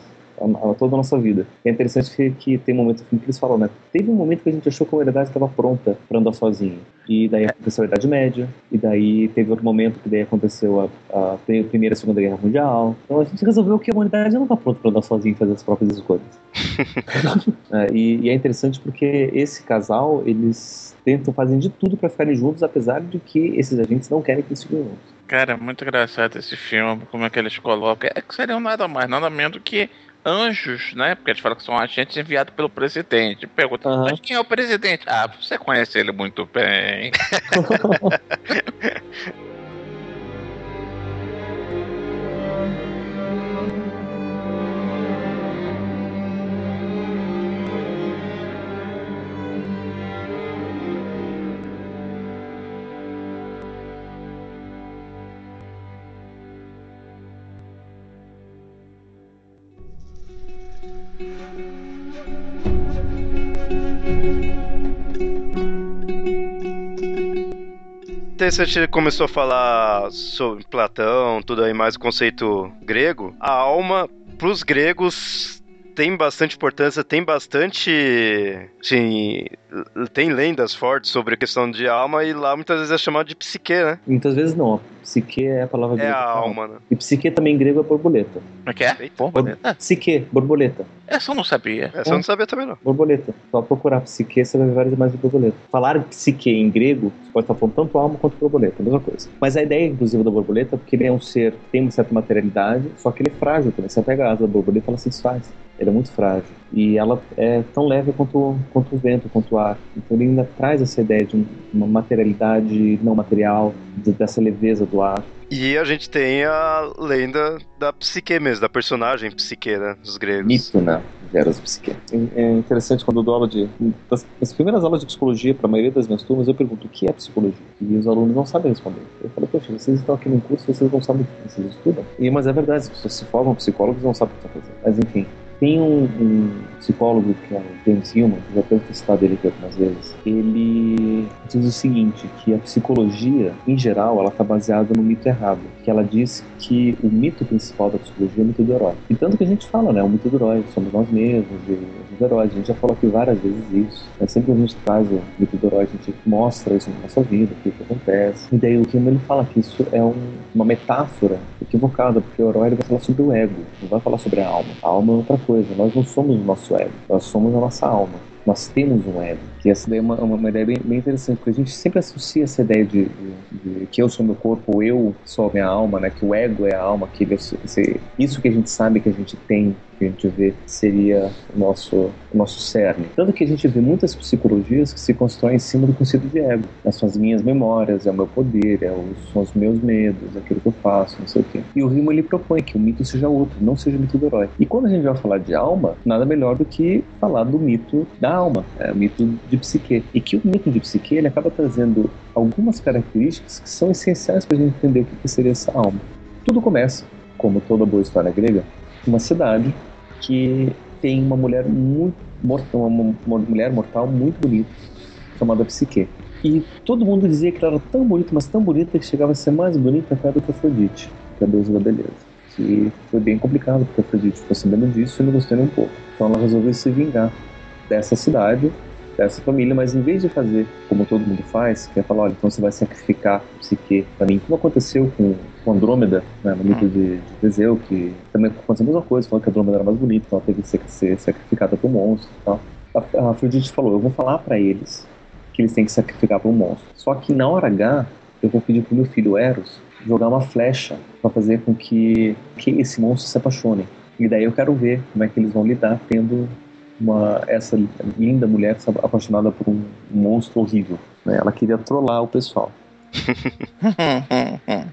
Speaker 2: a, a, toda a nossa vida. é interessante que, que tem momentos que eles falam, né? Teve um momento que a gente achou que a humanidade estava pronta para andar sozinho. E daí aconteceu a Idade Média, e daí teve outro momento que daí aconteceu a, a Primeira e Segunda Guerra Mundial. Então a gente resolveu que a humanidade não está pronta para andar sozinho e fazer as próprias escolhas. [LAUGHS] é, e, e, é interessante porque esse casal, eles tentam fazer de tudo para ficarem juntos, apesar de que esses agentes não querem que eles fiquem juntos.
Speaker 3: Cara, é muito engraçado esse filme, como é que eles colocam. É que seriam nada mais, nada menos do que anjos, né? Porque eles falam que são agentes enviados pelo presidente. Pergunta, uhum. mas quem é o presidente? Ah, você conhece ele muito bem. [LAUGHS]
Speaker 1: você começou a falar sobre Platão, tudo aí mais o conceito grego. A alma, pros gregos, tem bastante importância, tem bastante. Assim, tem lendas fortes sobre a questão de alma e lá muitas vezes é chamado de psique, né?
Speaker 2: Muitas vezes não. Psique é a palavra
Speaker 1: É
Speaker 2: grega.
Speaker 1: a
Speaker 2: pra
Speaker 1: alma, né?
Speaker 2: E psique também em grego é borboleta.
Speaker 3: Como é que é? Borboleta?
Speaker 2: Psique, borboleta.
Speaker 3: Essa eu não sabia.
Speaker 1: Essa eu não sabia também, não.
Speaker 2: Borboleta. Só procurar psique, você vai ver várias imagens de borboleta. Falar psique em grego, você pode estar falando tanto alma quanto borboleta, a mesma coisa. Mas a ideia, inclusive, da borboleta é porque ele é um ser que tem uma certa materialidade, só que ele é frágil também. Você pega a asa da borboleta, ela se desfaz. Ele é muito frágil. E ela é tão leve quanto, quanto o vento, quanto o ar. Então ele ainda traz essa ideia de um- uma materialidade não material, de- dessa leveza do ar.
Speaker 1: E a gente tem a lenda da psique mesmo, da personagem psique, né? Dos gregos.
Speaker 2: Mito, né? Veras psique. É interessante quando eu dou aula de. Das, das primeiras aulas de psicologia, para a maioria das minhas turmas, eu pergunto o que é psicologia? E os alunos não sabem responder. Eu falo, poxa, vocês estão aqui num curso, vocês não sabem o que vocês estudam. E, mas é verdade, as pessoas se formam psicólogos e não sabem o que estão fazendo. Mas enfim. Tem um, um psicólogo que é o James Hillman, já tenho citado ele aqui algumas vezes. Ele diz o seguinte, que a psicologia, em geral, ela está baseada no mito errado. Que ela diz que o mito principal da psicologia é o mito do herói. E tanto que a gente fala, né? O mito do herói, somos nós mesmos, e heróis. A gente já falou aqui várias vezes isso. É sempre que a gente traz o mito do herói, a gente mostra isso na nossa vida, o que, que acontece. E daí o Hillman ele fala que isso é um- uma metáfora equivocada, porque o herói ele vai falar sobre o ego, não vai falar sobre a alma. A alma é outra coisa. Nós não somos o nosso ego, nós somos a nossa alma. Nós temos um ego. Que essa daí é uma, uma, ideia bem, bem interessante, porque a gente sempre associa essa ideia de, de- de que eu sou meu corpo, eu sou a minha alma, né? Que o ego é a alma, que é esse- isso que a gente sabe que a gente tem, que a gente vê, seria o nosso, o nosso cerne. Tanto que a gente vê muitas psicologias que se constroem em cima do conceito de ego. As minhas memórias, é o meu poder, é os, são os meus medos, aquilo que eu faço, não sei o quê. E o Rimo ele propõe que o mito seja outro, não seja o mito do herói. E quando a gente vai falar de alma, nada melhor do que falar do mito da alma, é, o mito de psique. E que o mito de psique ele acaba trazendo algumas características que são essenciais para a gente entender o que seria essa alma. Tudo começa, como toda boa história grega, uma cidade que tem uma mulher muito mortal, uma mulher mortal muito bonita chamada Psique. E todo mundo dizia que ela era tão bonita, mas tão bonita que chegava a ser mais bonita até do que Afrodite, que é a deusa da beleza. Que foi bem complicado, porque Afrodite ficou sabendo disso e não gostou nem um pouco. Então ela resolveu se vingar dessa cidade, dessa família, mas em vez de fazer como todo mundo faz, que é falar, olha, então você vai sacrificar Psique para mim, como aconteceu com, com Andrômeda, né, no mito de, de Teseu, que também aconteceu a mesma coisa, falou que Andrômeda era mais bonita, então ela teve que ser, ser sacrificada para o monstro e tal. A, a Afrodite falou, eu vou falar para eles que eles têm que sacrificar para um monstro. Só que na hora H, eu vou pedir pro meu filho Eros jogar uma flecha para fazer com que, que esse monstro se apaixone. E daí eu quero ver como é que eles vão lidar tendo uma, essa linda mulher apaixonada por um monstro horrível. Né? Ela queria trollar o pessoal. [LAUGHS]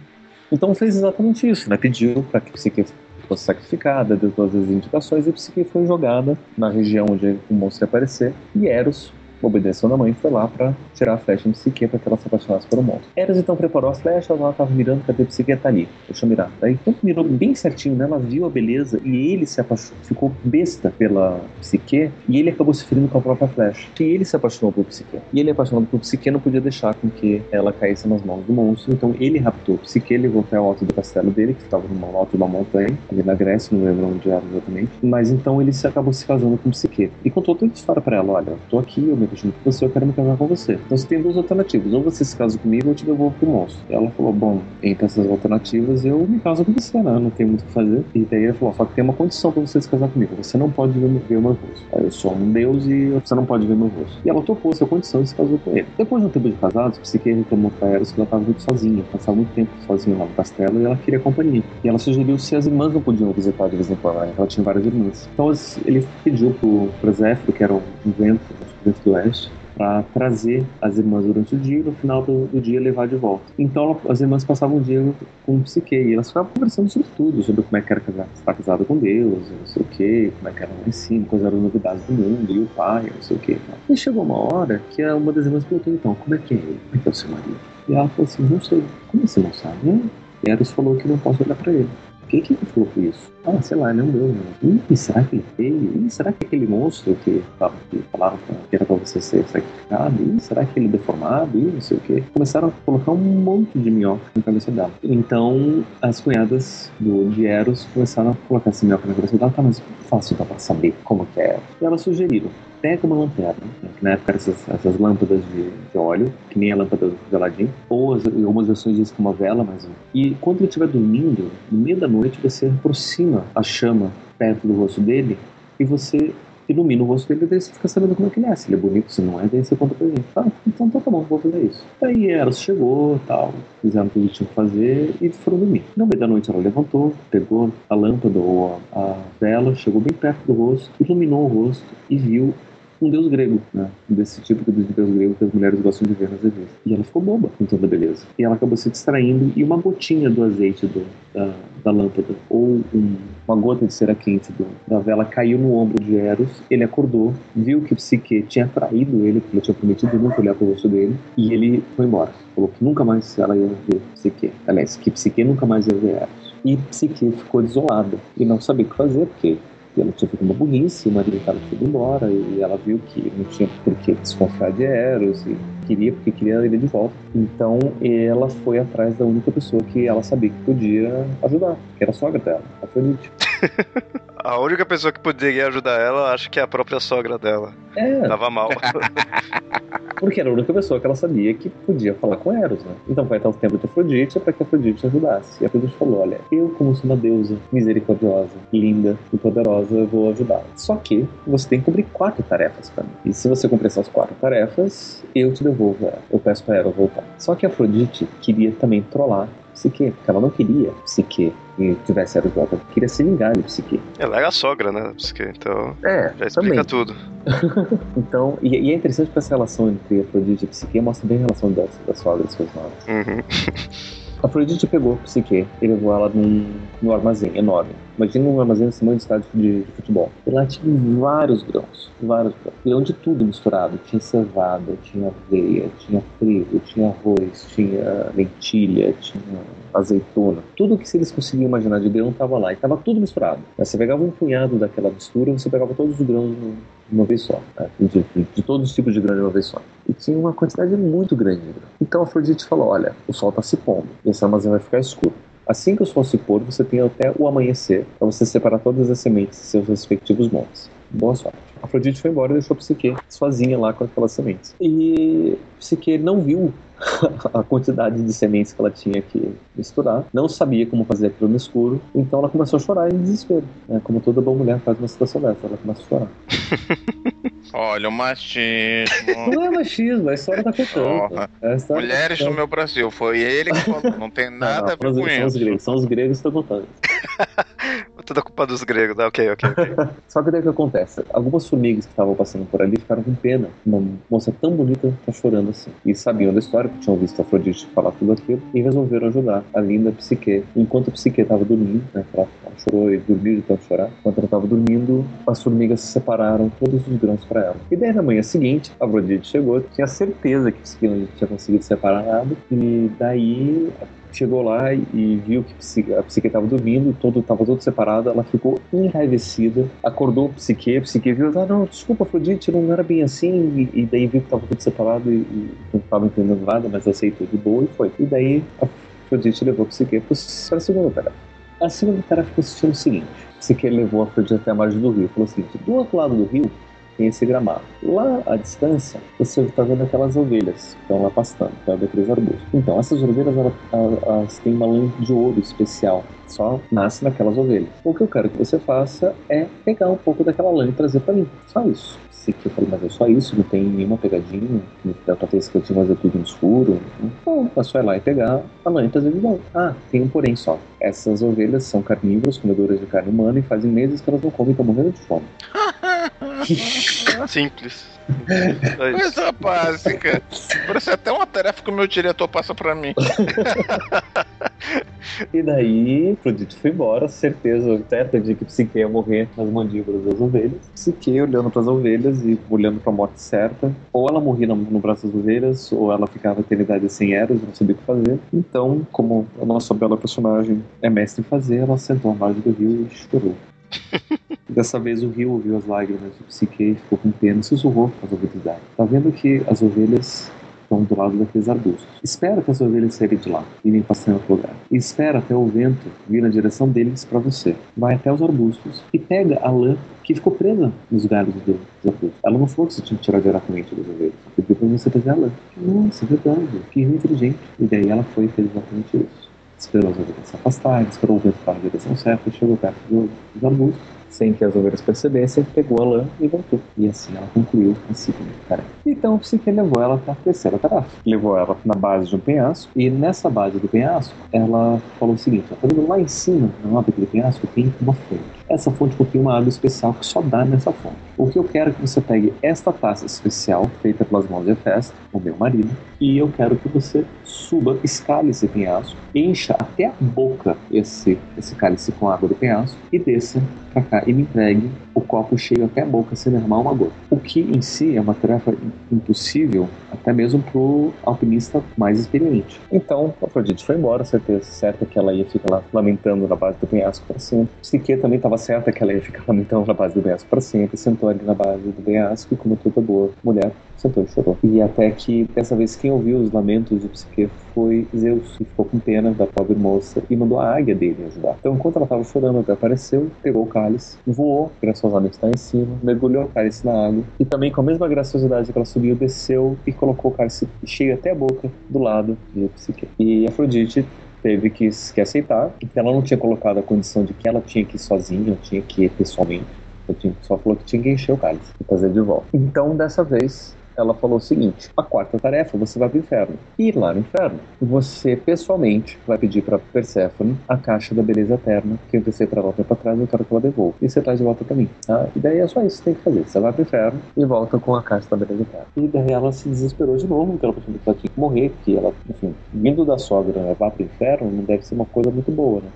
Speaker 2: Então fez exatamente isso, né? Pediu para que Psique fosse sacrificada, deu todas as indicações e Psique foi jogada na região onde o monstro ia aparecer. E Eros obedeceu na mãe foi lá para tirar a flecha de Psique para que ela se apaixonasse pelo monstro. Eros então preparou a flecha, ela estava mirando, cadê Psique? Tá ali, deixa eu mirar. Daí quando mirou bem certinho, né, ela viu a beleza e ele se apaixonou, ficou besta pela Psique e ele acabou se ferindo com a própria flecha. E ele se apaixonou por Psique. E ele apaixonado por Psique não podia deixar com que ela caísse nas mãos do monstro, então ele raptou Psique, levou até o alto do castelo dele, que ficava no alto de uma montanha, ali na Grécia, não lembro onde era exatamente. Mas então ele se acabou se casando com Psique. E contou toda a história pra ela, olha, tô aqui, eu me apaixonei por você, eu quero me casar com você. Então você tem duas alternativas, ou você se casa comigo ou eu te devolvo pro monstro. Ela falou, bom, entre essas alternativas eu me caso com você, né? Não tem muito o que fazer. E daí ele falou, só que tem uma condição pra você se casar comigo, você não pode ver, ver meu rosto. Aí eu sou um deus e você não pode ver meu rosto. E ela topou essa condição e se casou com ele. Depois de um tempo de casados, Psique reclamou pra Eros que ela estava muito sozinha, passava muito tempo sozinha lá no castelo e ela queria companhia. E ela sugeriu se as irmãs não podiam visitar de vez em quando, ela tinha várias irmãs. Então ele pediu pro, pro Zéfiro, que era um vento do oeste, para trazer as irmãs durante o dia e no final do, do dia levar de volta. Então as irmãs passavam o dia com o Psique e elas ficavam conversando sobre tudo, sobre como é que era casar, estar casada com Deus, não sei o que, como é que era lá em cima, quais eram as novidades do mundo, e o pai, não sei o que. E chegou uma hora que uma das irmãs perguntou, então, como é que é ele? Como é que é o seu marido? E ela falou assim, não sei. Como você não sabe? Né? E Eros falou que não posso olhar para ele. Quem que falou isso? Ah, sei lá, não deu. Né? Ih, será que ele veio? Ih, será que aquele monstro que, que falava que era pra você ser sacrificado? Ih, será que ele é deformado? Ih, não sei o quê. Começaram a colocar um monte de minhoca na cabeça dela. Então, as cunhadas do, de Eros começaram a colocar essa minhoca na cabeça dela. Tá, mas fácil pra saber como que é. E elas sugeriram, pega uma lanterna, né, que na época eram essas, essas lâmpadas de, de, óleo, que nem a lâmpada do Aladdin, ou as, algumas versões dizem com uma vela, mas. E quando ele estiver dormindo, no meio da noite você aproxima a chama perto do rosto dele e você ilumina o rosto dele daí você fica sabendo como é que ele é. Se ele é bonito, se não é, daí você conta pra gente. Ah, então tá, tá bom, vou fazer isso. Aí ela chegou, tal, fizeram tudo que tinha que fazer e foram dormir. No meio da noite ela levantou, pegou a lâmpada ou a, a vela, chegou bem perto do rosto, iluminou o rosto e viu um deus grego, né? Desse tipo de deus grego que as mulheres gostam de ver nas revistas. E ela ficou boba com toda a beleza. E ela acabou se distraindo e uma gotinha do azeite do, da, da lâmpada ou um, uma gota de cera quente do, da vela caiu no ombro de Eros. Ele acordou, viu que Psique tinha traído ele, porque ele tinha prometido nunca olhar para o rosto dele, e ele foi embora. Falou que nunca mais ela ia ver Psique. Aliás, que Psique nunca mais ia ver Eros. E Psique ficou desolada e não sabia o que fazer, porque e ela tinha feito uma burrice, o marido estava indo embora, e ela viu que não tinha por que desconfiar de Eros, e queria, porque queria ele de volta. Então ela foi atrás da única pessoa que ela sabia que podia ajudar, que era a sogra dela, a Afrodite. [LAUGHS]
Speaker 1: a única pessoa que poderia ajudar ela, acho que é a própria sogra dela.
Speaker 2: É.
Speaker 1: Tava mal. [LAUGHS]
Speaker 2: Porque era a única pessoa que ela sabia que podia falar com Eros, né? Então foi até o tempo de Afrodite para que Afrodite ajudasse. E Afrodite falou: Olha, eu, como sou uma deusa misericordiosa, linda e poderosa, eu vou ajudar. Só que você tem que cumprir quatro tarefas para mim. E se você cumprir essas quatro tarefas, eu te devolvo ela. Eu peço para Eros voltar. Só que Afrodite queria também trollar Psique, porque ela não queria Psique que tivesse Eros volta, queria se vingar de Psique.
Speaker 1: Ela era a sogra, né, Psique, então
Speaker 2: é,
Speaker 1: já explica
Speaker 2: também.
Speaker 1: tudo. [LAUGHS]
Speaker 2: então, e, e, é interessante que essa relação entre Afrodite e Psique mostra bem a relação das, das sogras com as noras.
Speaker 1: Uhum. [LAUGHS]
Speaker 2: Afrodite pegou Psique e levou ela num, num armazém enorme. Imagina um armazém desse tamanho de estádio de, de, futebol. E lá tinha vários grãos, vários grãos. Grão de tudo misturado. Tinha cevada, tinha aveia, tinha trigo, tinha arroz, tinha lentilha, tinha azeitona. Tudo que eles conseguiam imaginar de grão estava lá. E estava tudo misturado. Você pegava um punhado daquela mistura, você pegava todos os grãos de uma vez só. Né? De, de, de, todos os tipos de grão de uma vez só. E tinha uma quantidade muito grande de grão. Então a Afrodite falou, olha, o sol está se pondo. E esse armazém vai ficar escuro. Assim que o sol se pôr, você tem até o amanhecer para você separar todas as sementes de seus respectivos montes. Boa sorte. Afrodite foi embora e deixou Psique sozinha lá com aquelas sementes. E Psique não viu [LAUGHS] a quantidade de sementes que ela tinha que misturar, não sabia como fazer aquilo no escuro, então ela começou a chorar em desespero. Né? Como toda boa mulher faz uma situação dessa, ela começa a chorar. [LAUGHS]
Speaker 3: Olha, o machismo.
Speaker 2: Não é machismo, a história tá contando.
Speaker 3: Oh, Mulheres tá no meu Brasil, foi ele que falou, não tem nada não, não, a ver
Speaker 2: com
Speaker 3: isso.
Speaker 2: Os gregos, são os gregos que estão contando. [LAUGHS]
Speaker 1: Tudo a culpa dos gregos, né? ok, ok, ok. [LAUGHS]
Speaker 2: Só que daí o que acontece? Algumas formigas que estavam passando por ali ficaram com pena. Uma moça tão bonita tá chorando assim. E sabiam da história, porque tinham visto a Afrodite falar tudo aquilo, e resolveram ajudar a linda Psique. Enquanto a Psique estava dormindo, né? Ela, ela chorou e dormiu de tanto chorar. Enquanto ela estava dormindo, as formigas separaram todos os grãos para ela. E daí na manhã seguinte, a Afrodite chegou, tinha certeza que Psique não tinha conseguido separar nada. E daí chegou lá e viu que a Psique estava dormindo, todo estava todo separado, ela ficou enraivecida, acordou a Psique, a Psique viu, ah, não, desculpa, Afrodite, não era bem assim, e, e daí viu que estava tudo separado e, e não estava entendendo nada, mas aceitou de boa e foi. E daí a Afrodite levou a Psique para a segunda tarefa. A segunda tarefa consistiu no seguinte, Psique levou a Afrodite até a margem do rio, falou o seguinte, do outro lado do rio tem esse gramado. Lá à distância, você está vendo aquelas ovelhas que estão lá pastando, que é daqueles arbustos. Então, essas ovelhas, elas, elas têm uma lã de ouro especial, só nasce naquelas ovelhas. O que eu quero que você faça é pegar um pouco daquela lã e trazer para mim. Só isso. Se que eu falei, mas é só isso, não tem nenhuma pegadinha, não dá pra ter esse cantinho fazer tudo no escuro. Não, é só ir lá e pegar a lã e trazer de volta. Ah, tem um porém só. Essas ovelhas são carnívoras, comedoras de carne humana, e fazem meses que elas não comem estão morrendo de fome. [LAUGHS]
Speaker 1: Simples.
Speaker 3: Coisa básica. Parece até uma tarefa que o meu diretor passa pra mim.
Speaker 2: e daí, Afrodite foi embora, certeza certa de que Psique ia morrer nas mandíbulas das ovelhas. Psique olhando para as ovelhas e olhando para a morte certa. Ou ela morria no, no braço das ovelhas, ou ela ficava a eternidade sem Eros, não sabia o que fazer. Então, como a nossa bela personagem é mestre em fazer, ela sentou à margem do rio e chorou. [LAUGHS] Dessa vez o rio ouviu as lágrimas de Psique e ficou com pena e sussurrou com as ovelhas. Tá vendo que as ovelhas estão do lado daqueles arbustos. Espera que as ovelhas saírem de lá e nem passem outro lugar. E espera até o vento vir na direção deles para você. Vai até os arbustos e pega a lã que ficou presa nos galhos dos arbustos. Ela não falou que você tinha que tirar diretamente das ovelhas. Pediu para você pegar a lã. Nossa, é verdade. Que inteligente. E daí ela foi e fez exatamente isso. Esperou as ovelhas se afastarem, esperou o vento para a direção certa chegou perto dos arbustos sem que as ovelhas percebessem, pegou a lã e voltou. E assim ela concluiu a segunda tarefa. Então o Psique levou ela para a terceira tarefa. Levou ela na base de um penhasco e nessa base do penhasco ela falou o seguinte: tá vendo lá em cima, na âmbito do penhasco, tem uma fonte. Essa fonte contém uma água especial que só dá nessa fonte. O que eu quero é que você pegue esta taça especial, feita pelas mãos de Hefesto, o meu marido, e eu quero que você suba, escale esse penhasco, encha até a boca esse, esse cálice com água do penhasco e desça para cá e me entregue o copo cheio até a boca sem derramar uma gota. O que em si é uma tarefa impossível até mesmo para o alpinista mais experiente. Então, Afrodite foi embora, certeza certa que ela ia ficar lá lamentando na base do penhasco para sempre. Psique também estava certa que ela ia ficar [LAUGHS] lamentando na base do penhasco para sempre, sentou ali na base do penhasco e como toda boa mulher, sentou e chorou. E até que dessa vez quem ouviu os lamentos de Psique foi Zeus, que ficou com pena da pobre moça e mandou a águia dele ajudar. Então, enquanto ela estava chorando, ele apareceu, pegou o cálice, voou, graciosamente está em cima, mergulhou o cálice na água e também com a mesma graciosidade que ela subiu, desceu e colocou o cálice cheio até a boca do lado de Psique. E Afrodite teve que, que aceitar, porque ela não tinha colocado a condição de que ela tinha que ir sozinha, tinha que ir pessoalmente. Ela só falou que tinha que encher o cálice e trazer de volta. Então, dessa vez, ela falou o seguinte: a quarta tarefa, você vai para o inferno. E lá no inferno, você pessoalmente vai pedir para Perséfone a caixa da beleza eterna que eu pensei para ela tempo atrás, eu quero que ela devolva. E você traz de volta para mim. Tá? E daí é só isso que você tem que fazer. Você vai para o inferno e volta com a caixa da beleza eterna. E daí ela se desesperou de novo, porque ela pensou que ela tinha que morrer, porque ela, enfim, vindo da sogra levar para o inferno não deve ser uma coisa muito boa, né?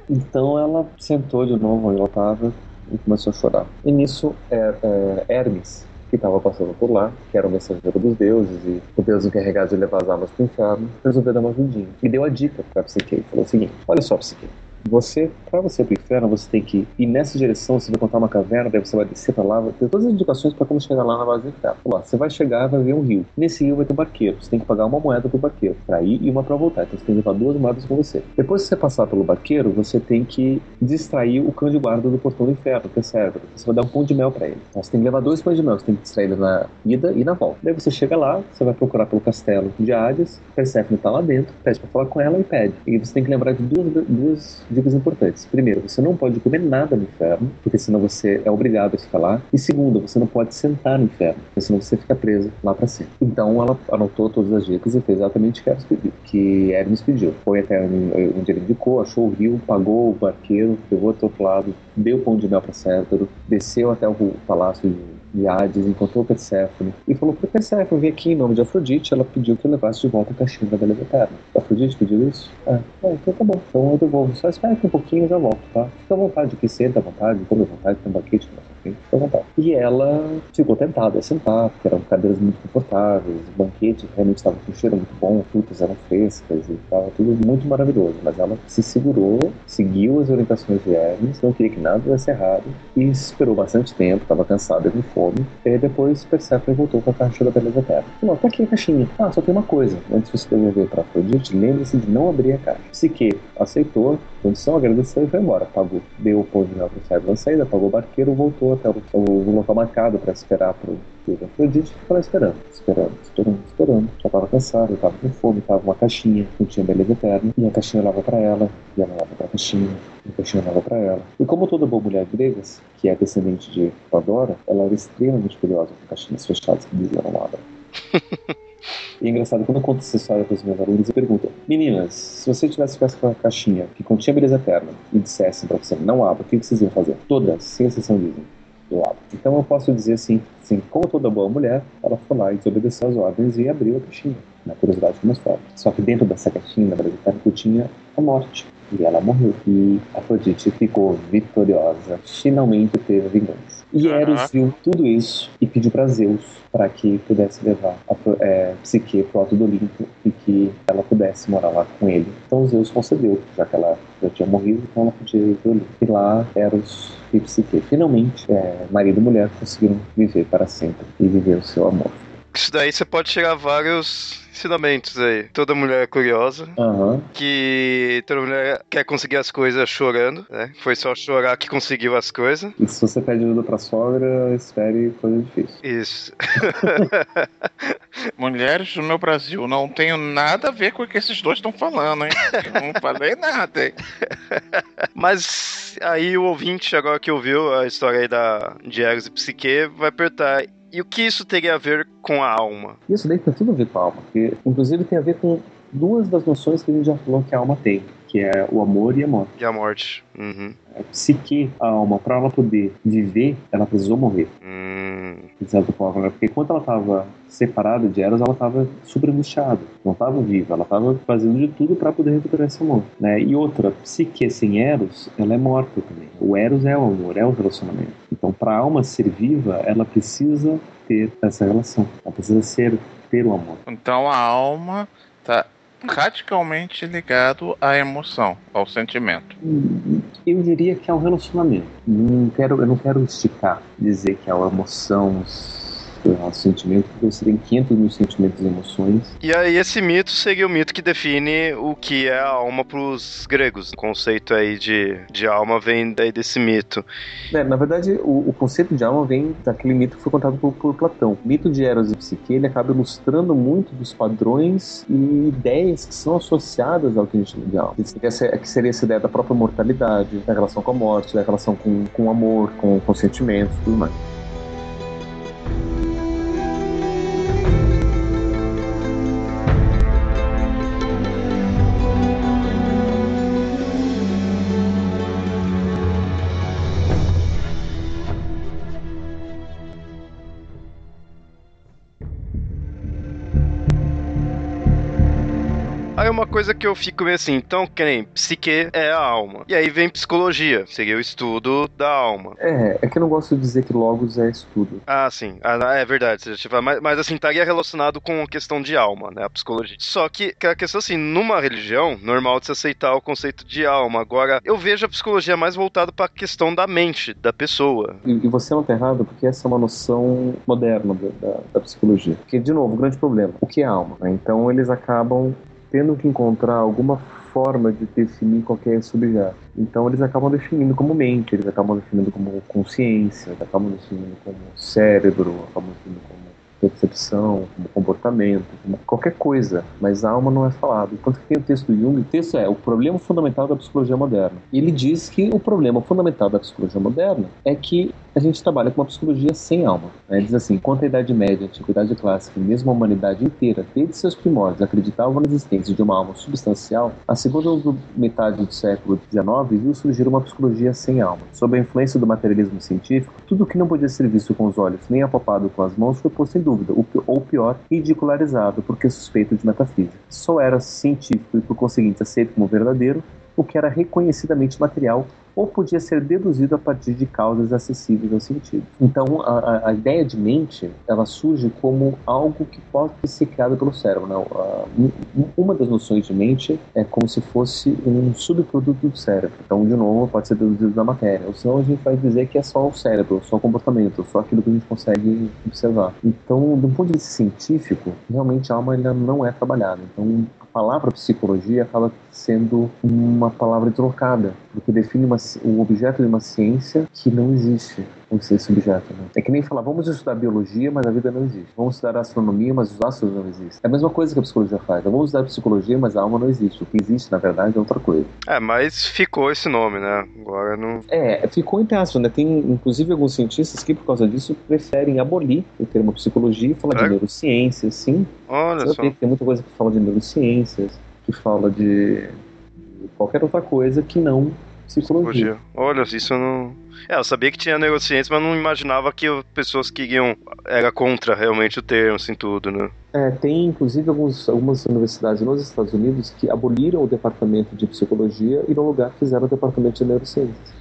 Speaker 2: [LAUGHS] então ela sentou de novo onde ela estava e começou a chorar. E nisso, é, é, Hermes, que estava passando por lá, que era o mensageiro dos deuses e o deus encarregado de levar as almas para o inferno, resolveu dar uma ajudinha. E deu a dica para Psique. Falou o seguinte: Olha só, Psique, você, para você ir pro inferno, você tem que ir nessa direção, você vai contar uma caverna, daí você vai descer para lá, tem todas as indicações para como chegar lá na base do inferno. Lá, você vai chegar vai ver um rio. Nesse rio vai ter um barqueiro, você tem que pagar uma moeda pro barqueiro, para ir e uma para voltar. Então você tem que levar duas moedas com você. Depois que você passar pelo barqueiro, você tem que distrair o cão de guarda do portão do inferno, que é Cérebro. Você vai dar um pão de mel para ele. Então você tem que levar dois pães de mel, você tem que distrair ele na ida e na volta. Daí você chega lá, você vai procurar pelo castelo de Hades, Persephone tá lá dentro, pede para falar com ela e pede. E você tem que lembrar de duas, duas dicas importantes. Primeiro, você não pode comer nada no inferno, porque senão você é obrigado a ficar lá. E segundo, você não pode sentar no inferno, porque senão você fica preso lá para sempre. Então ela anotou todas as dicas e fez exatamente o que Hermes pediu. Que Hermes pediu. Foi até onde ele indicou, achou o rio, pagou o barqueiro, pegou até o outro lado, deu pão de mel para Cétero, desceu até o palácio de e Hades encontrou Perséfone e falou para Perséfone vir aqui em nome de Afrodite. Ela pediu que eu levasse de volta a caixinha da beleza eterna. Afrodite pediu isso? Ah, então tá bom. Então eu devolvo. Só espera aqui um pouquinho e já volto, tá? Fica à vontade aqui, senta à vontade, come à vontade, tem um sua frente, fica vontade. E ela ficou tentada a sentar, porque eram cadeiras muito confortáveis, o banquete realmente estava com um cheiro muito bom, frutas eram frescas e estava tudo muito maravilhoso. Mas ela se segurou, seguiu as orientações de Hermes, não queria que nada desse errado e esperou bastante tempo, estava cansada de fome. E depois Persephone voltou com a caixa da beleza eterna. Falou, tá aqui a caixinha. Ah, só tem uma coisa. Antes de você devolver para Afrodite, lembre-se de não abrir a caixa. Psique aceitou, condição, agradeceu e foi embora. Pagou, deu o pão de para na saída, pagou o barqueiro, voltou até o, o local marcado para esperar para o Afrodite ficou lá esperando, esperando, esperando, esperando. Já estava cansado, estava com fome, estava uma caixinha, não tinha beleza eterna. E a caixinha lava para ela, e ela lava para a caixinha, e a caixinha lava para ela. E como toda boa mulher grega, que é descendente de Pandora, ela era extremamente curiosa com caixinhas fechadas que diziam não abra. [LAUGHS] E é engraçado, quando eu conto essa história para os meus alunos, eu pergunto: Meninas, se você tivesse com essa caixinha que continha beleza eterna e dissesse para você não abra, o que vocês iam fazer? Todas, sem exceção, dizem: eu abro. Então eu posso dizer assim, assim como toda boa mulher, ela foi lá e desobedeceu as ordens e abriu a caixinha. na curiosidade como história. Só que dentro dessa caixinha, na verdade, tinha a morte. E ela morreu. E Afrodite ficou vitoriosa. Finalmente teve vingança. E Eros viu tudo isso e pediu para Zeus para que pudesse levar a é, Psique pro alto do Olimpo e que ela pudesse morar lá com ele. Então Zeus concedeu, já que ela já tinha morrido, então ela podia ir pro Olimpo. E lá Eros e Psique, finalmente, é, marido e mulher, conseguiram viver para sempre e viver o seu amor.
Speaker 1: Isso daí você pode tirar vários ensinamentos aí. Toda mulher é curiosa.
Speaker 2: Uhum.
Speaker 1: Que toda mulher quer conseguir as coisas chorando, né? Foi só chorar que conseguiu as coisas.
Speaker 2: E se você pede ajuda pra sogra, espere coisa difícil.
Speaker 1: Isso. [LAUGHS]
Speaker 3: Mulheres do meu Brasil, não tenho nada a ver com o que esses dois estão falando, hein? Eu não falei nada, hein? [LAUGHS]
Speaker 1: Mas aí o ouvinte, agora que ouviu a história aí da, de Eros e Psique, vai apertar. E o que isso teria a ver com a alma?
Speaker 2: Isso daí tem tudo a ver com a alma, porque inclusive tem a ver com duas das noções que a gente já falou que a alma tem, que é o amor e a morte.
Speaker 1: E a morte. Uhum.
Speaker 2: A psique, a alma, para ela poder viver, ela precisou morrer.
Speaker 1: Hum.
Speaker 2: De certa forma, né? porque enquanto ela estava separada de Eros, ela estava super angustiada, não estava viva, ela estava fazendo de tudo para poder recuperar esse amor. Né? E outra, psique sem Eros, ela é morta também. O Eros é o amor, é o relacionamento. Então, para a alma ser viva, ela precisa ter essa relação, ela precisa ser ter o amor.
Speaker 3: Então a alma está radicalmente ligado à emoção, ao sentimento.
Speaker 2: Eu diria que é um relacionamento. Não quero, eu não quero esticar, dizer que é uma emoção, sentimento, porque você tem 500 mil sentimentos e emoções.
Speaker 1: E aí esse mito seria o mito que define o que é a alma para os gregos. O conceito aí de, de alma vem daí desse mito.
Speaker 2: É, na verdade, o, o, conceito de alma vem daquele mito que foi contado por, por, Platão. O mito de Eros e Psique, ele acaba ilustrando muito dos padrões e ideias que são associadas ao que a gente chama de alma. Que seria essa ideia da própria mortalidade, da relação com a morte, da relação com, com o amor, com, com sentimentos, tudo mais.
Speaker 1: Uma coisa que eu fico meio assim, então, que nem psique é a alma. E aí vem psicologia, seria o estudo da alma.
Speaker 2: É, é que eu não gosto de dizer que logos é estudo.
Speaker 1: Ah, sim. Ah, é verdade. Mas, mas assim, estaria relacionado com a questão de alma, né? A psicologia. Só que, que a questão assim, numa religião, normal de se aceitar o conceito de alma. Agora, eu vejo a psicologia mais voltada para a questão da mente, da pessoa.
Speaker 2: E, e, você não tá errado, porque essa é uma noção moderna da, da, da psicologia. Porque, de novo, o grande problema, o que é alma? Né? Então eles acabam tendo que encontrar alguma forma de definir qualquer subjeto. Então eles acabam definindo como mente, eles acabam definindo como consciência, acabam definindo como cérebro, acabam definindo como percepção, como comportamento, como qualquer coisa, mas a alma não é falado. Enquanto que tem o texto do Jung, o texto é o problema fundamental da psicologia moderna. Ele diz que o problema fundamental da psicologia moderna é que a gente trabalha com uma psicologia sem alma. Né? Diz assim, enquanto a Idade Média, a Antiguidade Clássica e mesmo a humanidade inteira, desde seus primórdios, acreditavam na existência de uma alma substancial, a segunda metade do século XIX viu surgir uma psicologia sem alma. Sob a influência do materialismo científico, tudo que não podia ser visto com os olhos nem apalpado com as mãos foi posto dúvida, ou pior, ridicularizado, porque suspeito de metafísica. Só era científico e, por conseguinte, aceito como verdadeiro o que era reconhecidamente material ou podia ser deduzido a partir de causas acessíveis ao sentido. Então, a, a ideia de mente, ela surge como algo que pode ser criado pelo cérebro. Né? Uma das noções de mente é como se fosse um subproduto do cérebro. Então, de novo, pode ser deduzido da matéria. Ou senão a gente vai dizer que é só o cérebro, só o comportamento, só aquilo que a gente consegue observar. Então, do ponto de vista científico, realmente a alma ainda não é trabalhada. Então, palavra psicologia acaba sendo uma palavra deslocada, porque define uma, um objeto de uma ciência que não existe esse objeto. Né? É que nem falar, vamos estudar biologia, mas a vida não existe. Vamos estudar astronomia, mas os astros não existem. É a mesma coisa que a psicologia faz. Vamos estudar psicologia, mas a alma não existe. O que existe, na verdade, é outra coisa.
Speaker 1: É, mas ficou esse nome, né? Agora não.
Speaker 2: É, ficou entre aspas, né? Tem, inclusive, alguns cientistas que, por causa disso, preferem abolir o termo psicologia e falar é? de neurociências, sim.
Speaker 1: Olha Você só.
Speaker 2: Tem muita coisa que fala de neurociências, que fala de qualquer outra coisa que não psicologia.
Speaker 1: Olha, isso eu não. É, eu sabia que tinha neurociência, mas não imaginava que pessoas que iam. Era contra realmente o termo, assim, tudo, né?
Speaker 2: É, tem inclusive alguns, algumas universidades nos Estados Unidos que aboliram o departamento de psicologia e no lugar fizeram o departamento de neurociências.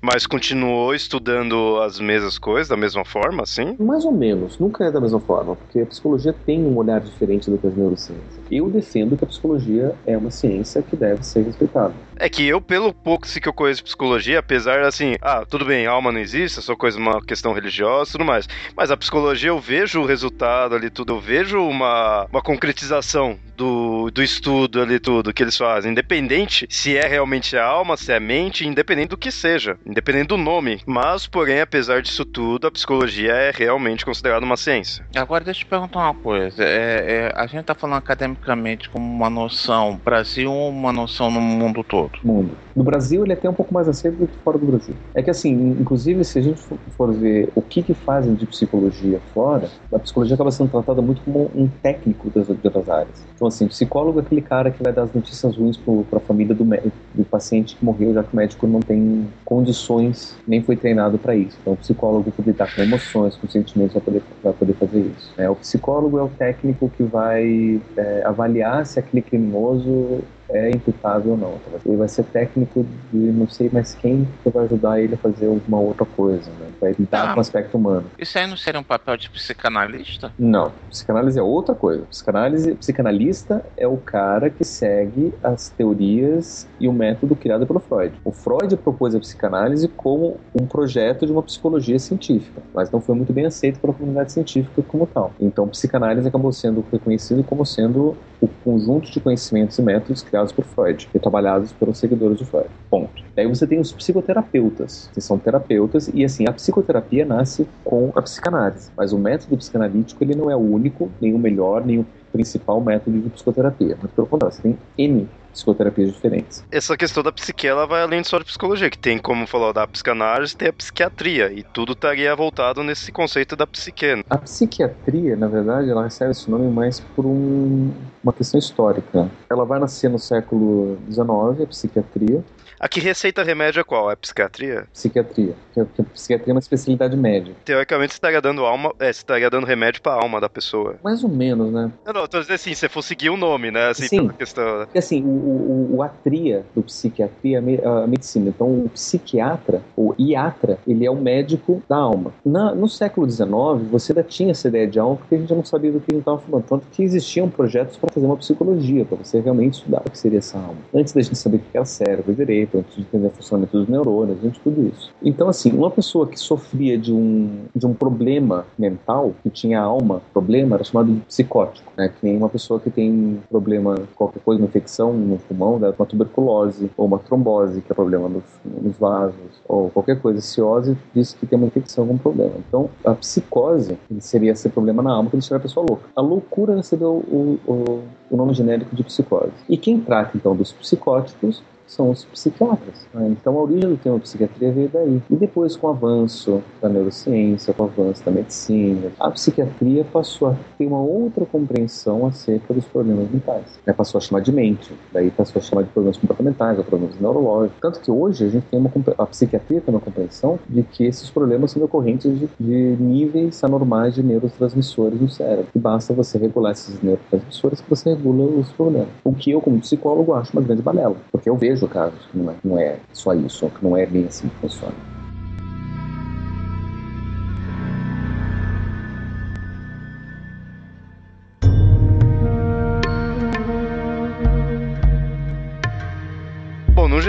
Speaker 1: Mas continuou estudando as mesmas coisas, da mesma forma, assim?
Speaker 2: Mais ou menos, nunca é da mesma forma, porque a psicologia tem um olhar diferente do que as neurociências. Eu defendo que a psicologia é uma ciência que deve ser respeitada.
Speaker 1: É que eu, pelo pouco que eu conheço psicologia, apesar assim, ah, tudo bem, alma não existe, é só coisa, uma questão religiosa e tudo mais. Mas a psicologia eu vejo o resultado ali, tudo, eu vejo uma, uma concretização do, do estudo ali, tudo que eles fazem. Independente se é realmente a alma, se é a mente, independente do que seja, independente do nome. Mas, porém, apesar disso tudo, a psicologia é realmente considerada uma ciência.
Speaker 3: Agora, deixa eu te perguntar uma coisa. É, é, a gente tá falando academicamente como uma noção Brasil ou uma noção no mundo todo?
Speaker 2: mundo. No Brasil, ele é até um pouco mais aceito do que fora do Brasil. É que, assim, inclusive, se a gente for ver o que, que fazem de psicologia fora, a psicologia acaba sendo tratada muito como um técnico das outras áreas. Então, assim, psicólogo é aquele cara que vai dar as notícias ruins para a família do, do paciente que morreu, já que o médico não tem condições, nem foi treinado para isso. Então, o psicólogo pode lidar com emoções, com sentimentos, vai poder, vai poder fazer isso. É, o psicólogo é o técnico que vai é, avaliar se aquele criminoso é imputável ou não. Ele vai ser técnico de não sei mais quem que vai ajudar ele a fazer alguma outra coisa, né? Vai lidar ah, com o aspecto humano.
Speaker 3: Isso aí não seria um papel de psicanalista?
Speaker 2: Não. Psicanálise é outra coisa. Psicanálise, psicanalista é o cara que segue as teorias e o método criado pelo Freud. O Freud propôs a psicanálise como um projeto de uma psicologia científica, mas não foi muito bem aceito pela comunidade científica como tal. Então, psicanálise acabou sendo reconhecido como sendo o conjunto de conhecimentos e métodos criados por Freud e trabalhados pelos seguidores de Freud. Ponto. Daí você tem os psicoterapeutas, que são terapeutas, e assim, a psicoterapia nasce com a psicanálise, mas o método psicanalítico ele não é o único, nem o melhor, nem o principal método de psicoterapia, mas pelo contrário, você tem N psicoterapias diferentes.
Speaker 1: Essa questão da psique, ela vai além de só da psicologia, que tem, como falou, da psicanálise, tem a psiquiatria, e tudo estaria voltado nesse conceito da psique. Né?
Speaker 2: A psiquiatria, na verdade, ela recebe esse nome mais por um, uma questão histórica. Ela vai nascer no século XIX, a psiquiatria,
Speaker 1: a que receita remédio é qual? É psiquiatria?
Speaker 2: Psiquiatria. Que, que psiquiatria é uma especialidade médica.
Speaker 1: Teoricamente você estaria dando alma. É, você estaria dando remédio pra alma da pessoa.
Speaker 2: Mais ou menos, né?
Speaker 1: Não, não, tô dizendo assim, se for seguir o nome, né? Assim,
Speaker 2: Sim.
Speaker 1: questão.
Speaker 2: Porque assim, o, o, o atria do psiquiatria é a medicina. Então, o psiquiatra, o iatra, ele é o médico da alma. Na, no século XIX, você ainda tinha essa ideia de alma porque a gente não sabia do que a gente estava falando. Tanto que existiam projetos para fazer uma psicologia, para você realmente estudar o que seria essa alma. Antes da gente saber o que era cérebro direito, antes de entender o funcionamento dos neurônios, gente, tudo isso. Então, assim, uma pessoa que sofria de um, de um problema mental, que tinha alma, problema, era chamado de psicótico, né? Que nem uma pessoa que tem problema, qualquer coisa, uma infecção no pulmão, né? uma tuberculose, ou uma trombose, que é problema nos, nos vasos, ou qualquer coisa, ciose, diz que tem uma infecção, algum problema. Então, a psicose seria esse problema na alma que deixaria a pessoa louca. A loucura recebeu o, o, o nome genérico de psicose. E quem trata, então, dos psicóticos são os psiquiatras. Né? Então a origem do termo psiquiatria veio daí. E depois, com o avanço da neurociência, com o avanço da medicina, a psiquiatria passou a ter uma outra compreensão acerca dos problemas mentais. Né? Passou a chamar de mente, daí passou a chamar de problemas comportamentais, ou problemas neurológicos. Tanto que hoje a gente tem uma a psiquiatria tem uma compreensão de que esses problemas são decorrentes de, de níveis anormais de neurotransmissores no cérebro. E basta você regular esses neurotransmissores que você regula os problemas. O que eu, como psicólogo, acho uma grande balela, porque eu vejo vejo casos que não é, não é só isso, que não é bem assim que funciona.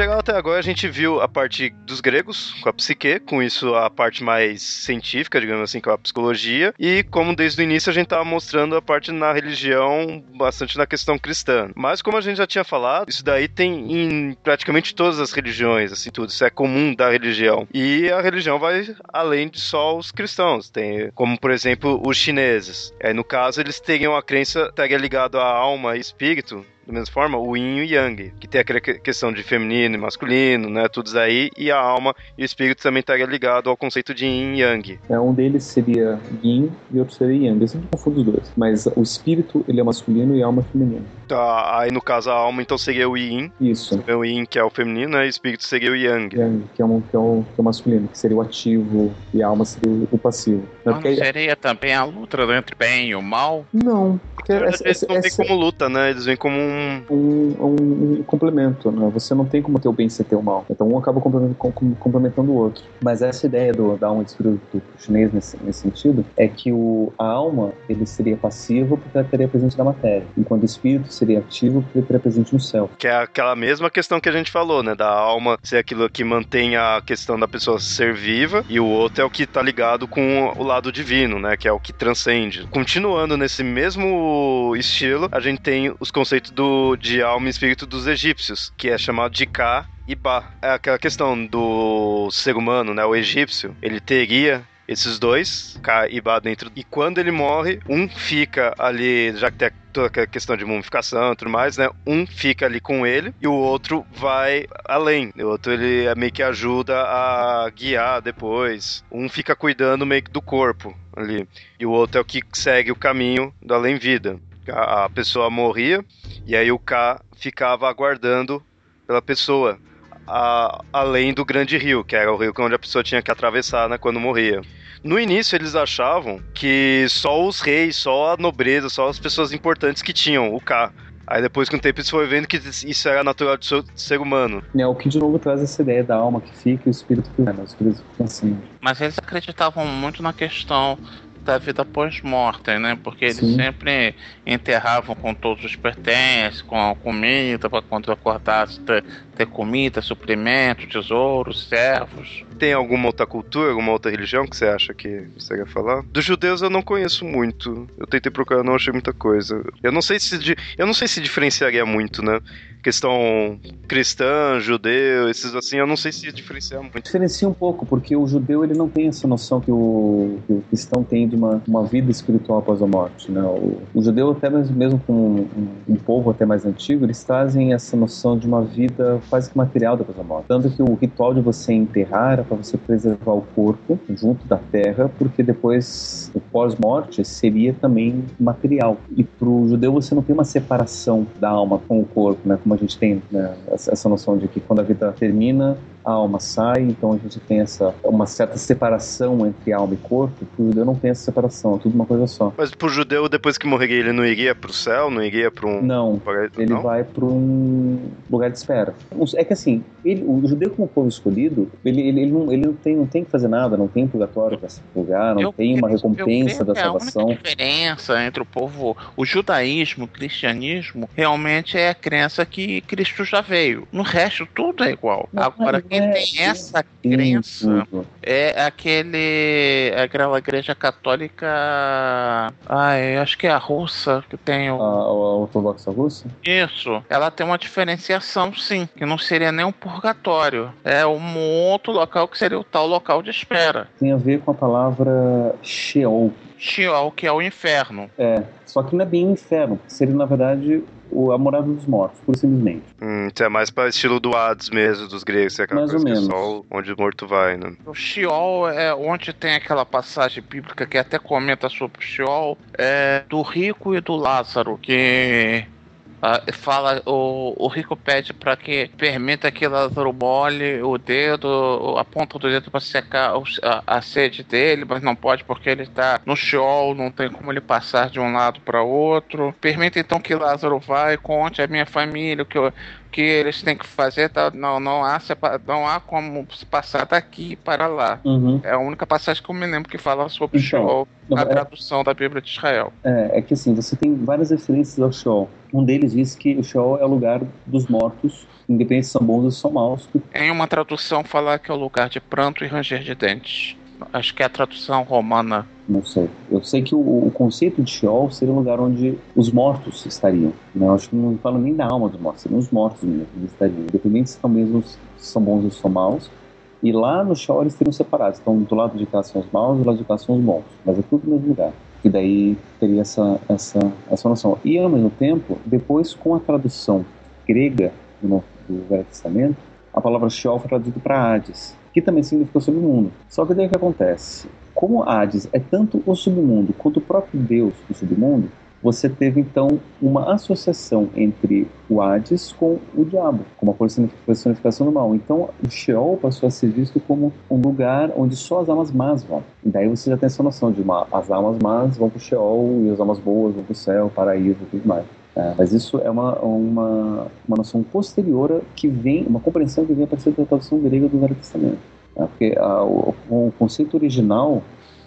Speaker 1: Geral, até agora a gente viu a parte dos gregos, com a psique, com isso a parte mais científica, digamos assim, com a psicologia, e como desde o início a gente estava mostrando a parte na religião, bastante na questão cristã. Mas como a gente já tinha falado, isso daí tem em praticamente todas as religiões, assim, tudo. Isso é comum da religião. E a religião vai além de só os cristãos. Tem, como por exemplo, os chineses. É, no caso, eles teriam a crença, estaria ligado à alma e espírito, da mesma forma, o yin e o yang, que tem aquela questão de feminino e masculino, né? Tudo aí, e a alma e o espírito também estaria ligado ao conceito de yin e yang.
Speaker 2: É, um deles seria yin e outro seria yang. Eu sempre confundo os dois. Mas o espírito, ele é masculino e a alma é feminina.
Speaker 1: Tá, aí no caso a alma então seria o yin.
Speaker 2: Isso.
Speaker 1: O yin que é o feminino, né? E o espírito seria o yang.
Speaker 2: Yang, que é, um, que, é um, que é o masculino, que seria o ativo e a alma seria o passivo.
Speaker 3: Não, não seria também a luta entre bem e o mal?
Speaker 2: Não.
Speaker 1: Porque essa, eles não vêm como luta, né? Eles vêm como um...
Speaker 2: Um, um, um complemento, né? Você não tem como ter o bem sem ter o mal. Então um acaba complementando o outro. Mas essa ideia do, da alma do espírito chinês nesse, nesse sentido é que o, a alma ele seria passivo porque ela estaria presente na matéria, enquanto o espírito seria ativo porque ele estaria presente no céu.
Speaker 1: Que é aquela mesma questão que a gente falou, né? Da alma ser aquilo que mantém a questão da pessoa ser viva e o outro é o que está ligado com o lado divino, né? Que é o que transcende. Continuando nesse mesmo estilo, a gente tem os conceitos do, de alma e espírito dos egípcios, que é chamado de Ka e Ba. É aquela questão do ser humano, né? O egípcio, ele teria esses dois, K e Ba dentro. E quando ele morre, um fica ali, já que tem toda a questão de mumificação e tudo mais, né? Um fica ali com ele e o outro vai além. O outro ele é meio que ajuda a guiar depois. Um fica cuidando meio que do corpo ali. E o outro é o que segue o caminho do além-vida. A pessoa morria e aí o K ficava aguardando pela pessoa. A, além do grande rio, que era o rio onde a pessoa tinha que atravessar né, quando morria. No início eles achavam que só os reis, só a nobreza, só as pessoas importantes que tinham o K. Aí depois com o tempo eles foram vendo que isso era natural do ser humano.
Speaker 2: É, o que de novo traz essa ideia da alma que fica e o espírito que né? o espírito fica assim.
Speaker 3: Mas eles acreditavam muito na questão da vida pós-mortem, né? Porque eles Sim. sempre enterravam com todos os pertences, com a comida, para quando acordasse ter, comida, suprimento, tesouros, servos.
Speaker 1: Tem alguma outra cultura, alguma outra religião que você acha que você quer falar? Dos judeus eu não conheço muito. Eu tentei procurar, não achei muita coisa. Eu não sei se eu não sei se diferenciaria muito, né? questão cristã, judeu, esses assim, eu não sei se diferencia muito.
Speaker 2: Diferencia um pouco, porque o judeu ele não tem essa noção que o, que o cristão tem de uma, uma vida espiritual após a morte. Né? O, o judeu, até mesmo, mesmo com um, um, povo até mais antigo, eles trazem essa noção de uma vida quase que material depois da morte. Tanto que o ritual de você enterrar era para você preservar o corpo junto da terra, porque depois o pós-morte seria também material. E para o judeu você não tem uma separação da alma com o corpo, né? como a gente tem né, essa noção de que quando a vida termina, a alma sai, então a gente tem essa uma certa separação entre alma e corpo. Para o judeu não tem essa separação, é tudo uma coisa só.
Speaker 1: Mas para o judeu, depois que morreria, ele não iria para o céu, não iria para um.
Speaker 2: Não, ele não? vai para um lugar de espera. É que assim, ele, o judeu como povo escolhido, ele, ele, ele, não, ele não, tem, não tem que fazer nada, não tem purgatório para se purgar, não eu, tem uma recompensa da salvação.
Speaker 3: A diferença entre o povo, o judaísmo, o cristianismo, realmente é a crença que Cristo já veio. No resto, tudo é igual. Não, Agora, quem é, tem essa crença é aquele. aquela igreja católica. Ai, acho que é a russa que tem o.
Speaker 2: A, a ortodoxa russa?
Speaker 3: Isso. Ela tem uma diferenciação, sim, que não seria nem um purgatório. É um outro local que seria o tal local de espera.
Speaker 2: Tem a ver com a palavra Sheol.
Speaker 3: Sheol, que é o inferno.
Speaker 2: É, só que não é bem inferno, seria na verdade o, a morada dos mortos, por simplesmente.
Speaker 1: Hum, isso é mais para estilo do Hades mesmo, dos gregos, é aquela mais coisa ou menos. que é só onde o morto vai, né?
Speaker 3: O Sheol é onde tem aquela passagem bíblica que até comenta sobre o Sheol, é do rico e do Lázaro, que Uh, fala, o, o rico pede para que permita que Lázaro molhe o dedo, a ponta do dedo para secar a, a, sede dele, mas não pode porque ele está no Sheol, não tem como ele passar de um lado para outro. Permita então que Lázaro vá e conte à minha família que eu, que eles têm que fazer, tá? não, não, há, não há como passar daqui para lá. Uhum. É a única passagem que eu me lembro que fala sobre então, o Sheol, a é, tradução da Bíblia de Israel.
Speaker 2: É, é que assim, você tem várias referências ao Sheol. Um deles diz que o Sheol é o lugar dos mortos, independente se são bons ou são maus.
Speaker 3: Em uma tradução fala que é o lugar de pranto e ranger de dentes. Acho que é a tradução romana.
Speaker 2: Não sei. Eu sei que o, o conceito de Sheol seria um lugar onde os mortos estariam. Né? Eu acho que não falo nem da alma dos mortos, seriam os mortos mesmo que estariam. Independente se são são bons ou são maus, E lá no Sheol eles teriam separados. Então, do lado de cá são os maus do lado de cá são os bons. Mas é tudo no mesmo lugar. E daí teria essa, essa, essa noção. E ao mesmo tempo, depois com a tradução grega do, do Velho Testamento, a palavra Sheol foi traduzida para Hades, que também significa submundo. Só que daí o que acontece? Como Hades é tanto o submundo quanto o próprio Deus do submundo, você teve então uma associação entre o Hades com o diabo, como a personificação do mal. Então o Sheol passou a ser visto como um lugar onde só as almas más vão. E daí você já tem essa noção de uma, as almas más vão para o Sheol e as almas boas vão para o céu, paraíso e tudo mais. É, mas isso é uma, uma, uma noção posterior que vem, uma compreensão que vem a partir da tradução grega do Velho Testamento. É, porque a, o, o conceito original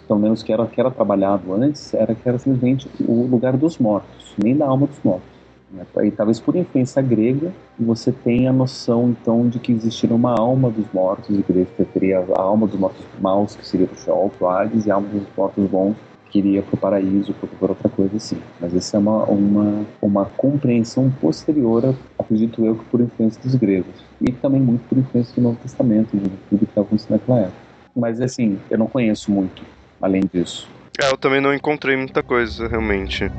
Speaker 2: pelo menos que era, que era trabalhado antes, era que era simplesmente o lugar dos mortos, nem da alma dos mortos. Né? E talvez por influência grega, você tenha a noção então de que existiria uma alma dos mortos, e que teria a alma dos mortos maus, que seria o Sheol, o Hades, e a alma dos mortos bons, que iria para o paraíso, para outra coisa assim. Mas essa é uma, uma, uma compreensão posterior, acredito eu, que por influência dos gregos. E também muito por influência do Novo Testamento, de tudo que estava acontecendo naquela época. Mas assim, eu não conheço muito além disso.
Speaker 1: É, eu também não encontrei muita coisa, realmente.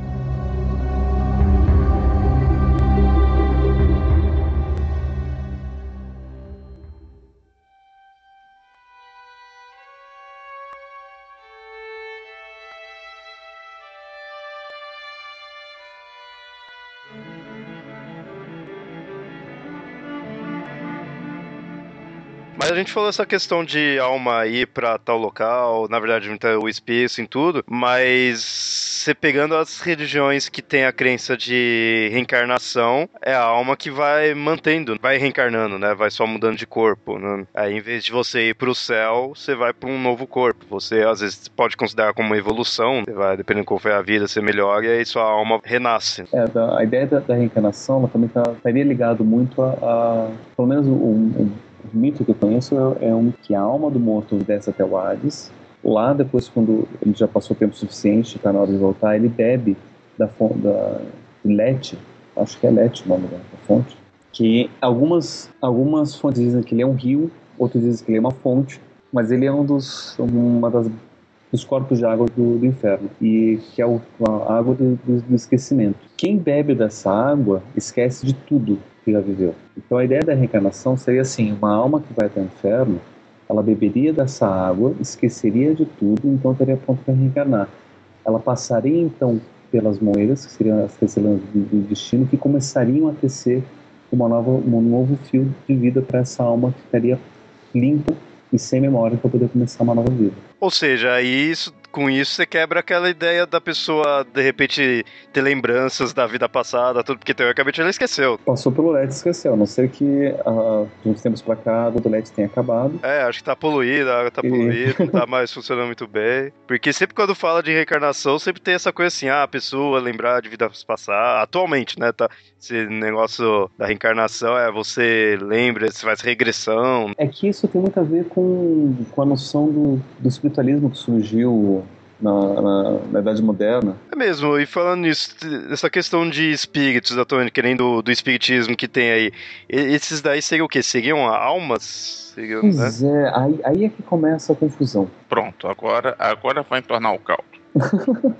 Speaker 1: Gente falou essa questão de alma ir pra tal local, na verdade, o espírito em tudo, mas você pegando as religiões que tem a crença de reencarnação, é a alma que vai mantendo, vai reencarnando, né? Vai só mudando de corpo. Né? Aí, em vez de você ir pro céu, você vai para um novo corpo. Você, às vezes, pode considerar como uma evolução, você vai, dependendo de qual foi a vida, você melhora e aí sua alma renasce.
Speaker 2: É, a ideia da, da reencarnação, ela também tá, estaria ligado muito a, a pelo menos um, o mito que eu conheço é, é um que a alma do morto desce até o Hades. Lá, depois, quando ele já passou tempo suficiente, está na hora de voltar, ele bebe da fonte da Lete, acho que é Lete o nome da fonte, que algumas, algumas fontes dizem que ele é um rio, outros dizem que ele é uma fonte, mas ele é um dos, uma das, dos corpos de água do, do inferno, e que é o, a água do, do, do esquecimento. Quem bebe dessa água esquece de tudo, que já viveu. Então a ideia da reencarnação seria assim: uma alma que vai para o inferno, ela beberia dessa água, esqueceria de tudo, então estaria pronto para reencarnar. Ela passaria então pelas moedas, que seriam as tecelãs do destino, que começariam a tecer uma nova, um novo fio de vida para essa alma que estaria limpa e sem memória para poder começar uma nova vida.
Speaker 1: Ou seja, isso com isso você quebra aquela ideia da pessoa, de repente, ter lembranças da vida passada, tudo, porque teoricamente ela esqueceu.
Speaker 2: Passou pelo LED e esqueceu, a não ser que uh, de uns tempos pra cá o LED tenha acabado.
Speaker 1: É, acho que tá poluída, a água tá e... poluída, não tá [LAUGHS] mais funcionando muito bem. Porque sempre quando fala de reencarnação, sempre tem essa coisa assim, ah, a pessoa lembrar de vidas passadas, atualmente, né, tá, esse negócio da reencarnação é você lembra, você faz regressão.
Speaker 2: É que isso tem muito a ver com, com a noção do, do espiritualismo que surgiu na, na, na, Idade Moderna.
Speaker 1: É mesmo, e falando nisso, essa questão de espíritos, atualmente, querendo do espiritismo que tem aí, esses daí seriam o quê? Seriam almas? Seriam,
Speaker 2: pois né? é, aí, aí é que começa a confusão.
Speaker 3: Pronto, agora, agora vai tornar o caldo. [LAUGHS]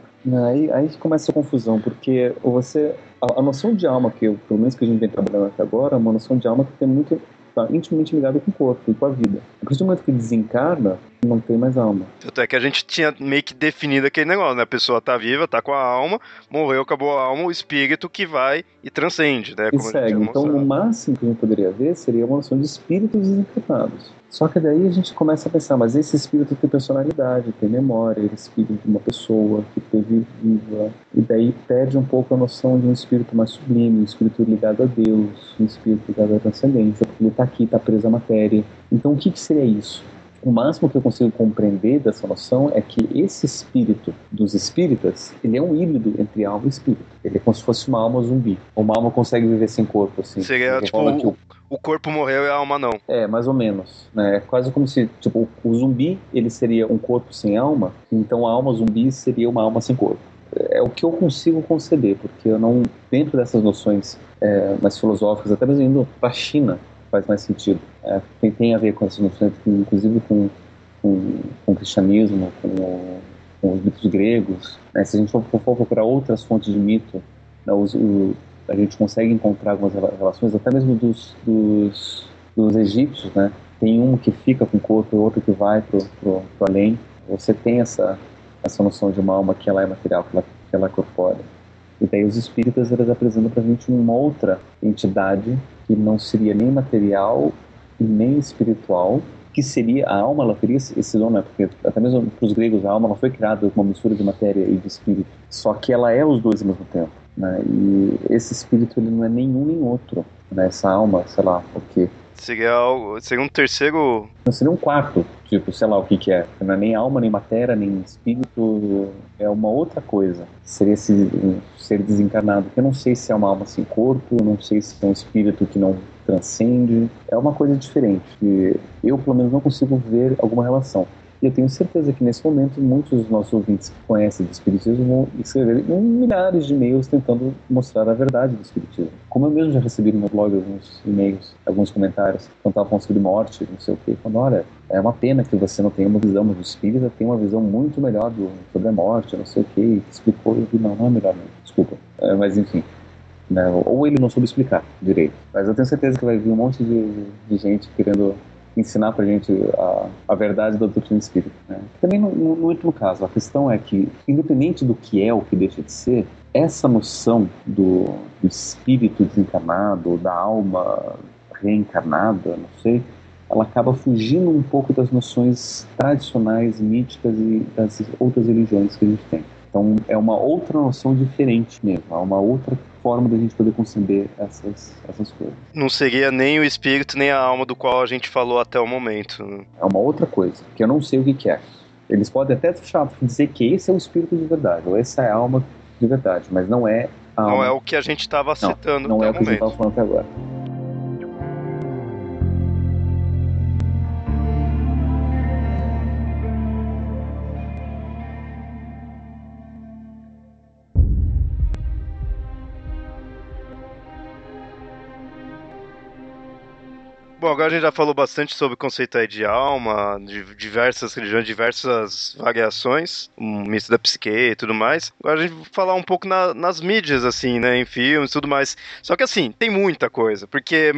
Speaker 2: aí, aí que começa a confusão, porque você. A, a noção de alma, que eu, pelo menos que a gente vem trabalhando até agora, é uma noção de alma que tem muito está intimamente ligado com o corpo e com a vida. A partir do momento que desencarna, não tem mais alma.
Speaker 1: Tanto é que a gente tinha meio que definido aquele negócio, né? A pessoa tá viva, tá com a alma, morreu, acabou a alma, o espírito que vai e transcende, né?
Speaker 2: Como e segue. Então, o máximo que a gente poderia ver seria uma noção de espíritos desencarnados. Só que daí a gente começa a pensar, mas esse espírito tem personalidade, tem memória, ele é espírito de uma pessoa que teve viva. E daí perde um pouco a noção de um espírito mais sublime, um espírito ligado a Deus, um espírito ligado à transcendência, porque ele está aqui, está preso à matéria. Então o que, que seria isso? O máximo que eu consigo compreender dessa noção é que esse espírito dos espíritas, ele é um híbrido entre alma e espírito. Ele é como se fosse uma alma zumbi. Uma alma consegue viver sem corpo, assim.
Speaker 1: Seria, tipo, o, o, corpo morreu e a alma não.
Speaker 2: É, mais ou menos. Né? É quase como se, tipo, o zumbi, ele seria um corpo sem alma, então a alma zumbi seria uma alma sem corpo é o que eu consigo conceder, porque eu não, dentro dessas noções é, mais filosóficas, até mesmo indo para a China, faz mais sentido. É, tem, tem a ver com essas noções, inclusive com, com, com o cristianismo, com, com, os mitos gregos. Né? Se a gente for, for, procurar outras fontes de mito, né, os, o, a gente consegue encontrar algumas relações, até mesmo dos, dos, dos egípcios, né? Tem um que fica com o corpo e outro que vai pro além. Você tem essa, essa noção de uma alma que ela é material, que ela, que ela é corpórea. E daí os espíritas eles apresentam para a gente uma outra entidade que não seria nem material e nem espiritual, que seria a alma, ela teria esse nome, né? porque até mesmo para os gregos a alma não foi criada com uma mistura de matéria e de espírito, só que ela é os dois ao mesmo tempo. Né? E esse espírito ele não é nenhum nem outro. Né? Essa alma, sei lá, o que
Speaker 1: Seria, algo, seria um terceiro.
Speaker 2: Não seria um quarto, tipo, sei lá o que, que é. Não é nem alma, nem matéria, nem espírito. É uma outra coisa. Seria esse ser desencarnado. Eu não sei se é uma alma sem corpo, não sei se é um espírito que não transcende. É uma coisa diferente. Eu, pelo menos, não consigo ver alguma relação. E eu tenho certeza que nesse momento muitos dos nossos ouvintes que conhecem do Espiritismo vão escrever milhares de e-mails tentando mostrar a verdade do Espiritismo. Como eu mesmo já recebi no meu blog alguns e-mails, alguns comentários, quando falando sobre morte, não sei o quê, falando, olha, é uma pena que você não tenha uma visão, mas o Espírita tem uma visão muito melhor do, sobre a morte, não sei o quê, explicou, eu vi, não, não é melhor não, desculpa. É, mas enfim, né, ou ele não soube explicar direito. Mas eu tenho certeza que vai vir um monte de, de gente querendo ensinar para gente a, a verdade da doutrina espírita. Né? Também no, no, no último caso, a questão é que, independente do que é ou que deixa de ser, essa noção do, do espírito desencarnado, da alma reencarnada, não sei, ela acaba fugindo um pouco das noções tradicionais, míticas e das outras religiões que a gente tem. Então é uma outra noção diferente mesmo, é uma outra forma da gente poder conceber essas, essas coisas.
Speaker 1: Não seria nem o espírito nem a alma do qual a gente falou até o momento. Né?
Speaker 2: É uma outra coisa, que eu não sei o que, que é. Eles podem até dizer que esse é o espírito de verdade, ou essa é a alma de verdade, mas não é a
Speaker 1: Não
Speaker 2: alma.
Speaker 1: é o que a gente estava citando
Speaker 2: não, não
Speaker 1: até
Speaker 2: é
Speaker 1: o
Speaker 2: o que a gente
Speaker 1: momento.
Speaker 2: estava falando até agora.
Speaker 1: Bom, agora a gente já falou bastante sobre o conceito aí de alma, de diversas religiões, diversas variações, um misto da psique e tudo mais. Agora a gente vai falar um pouco na- nas mídias, assim, né, em filmes e tudo mais. Só que assim, tem muita coisa, porque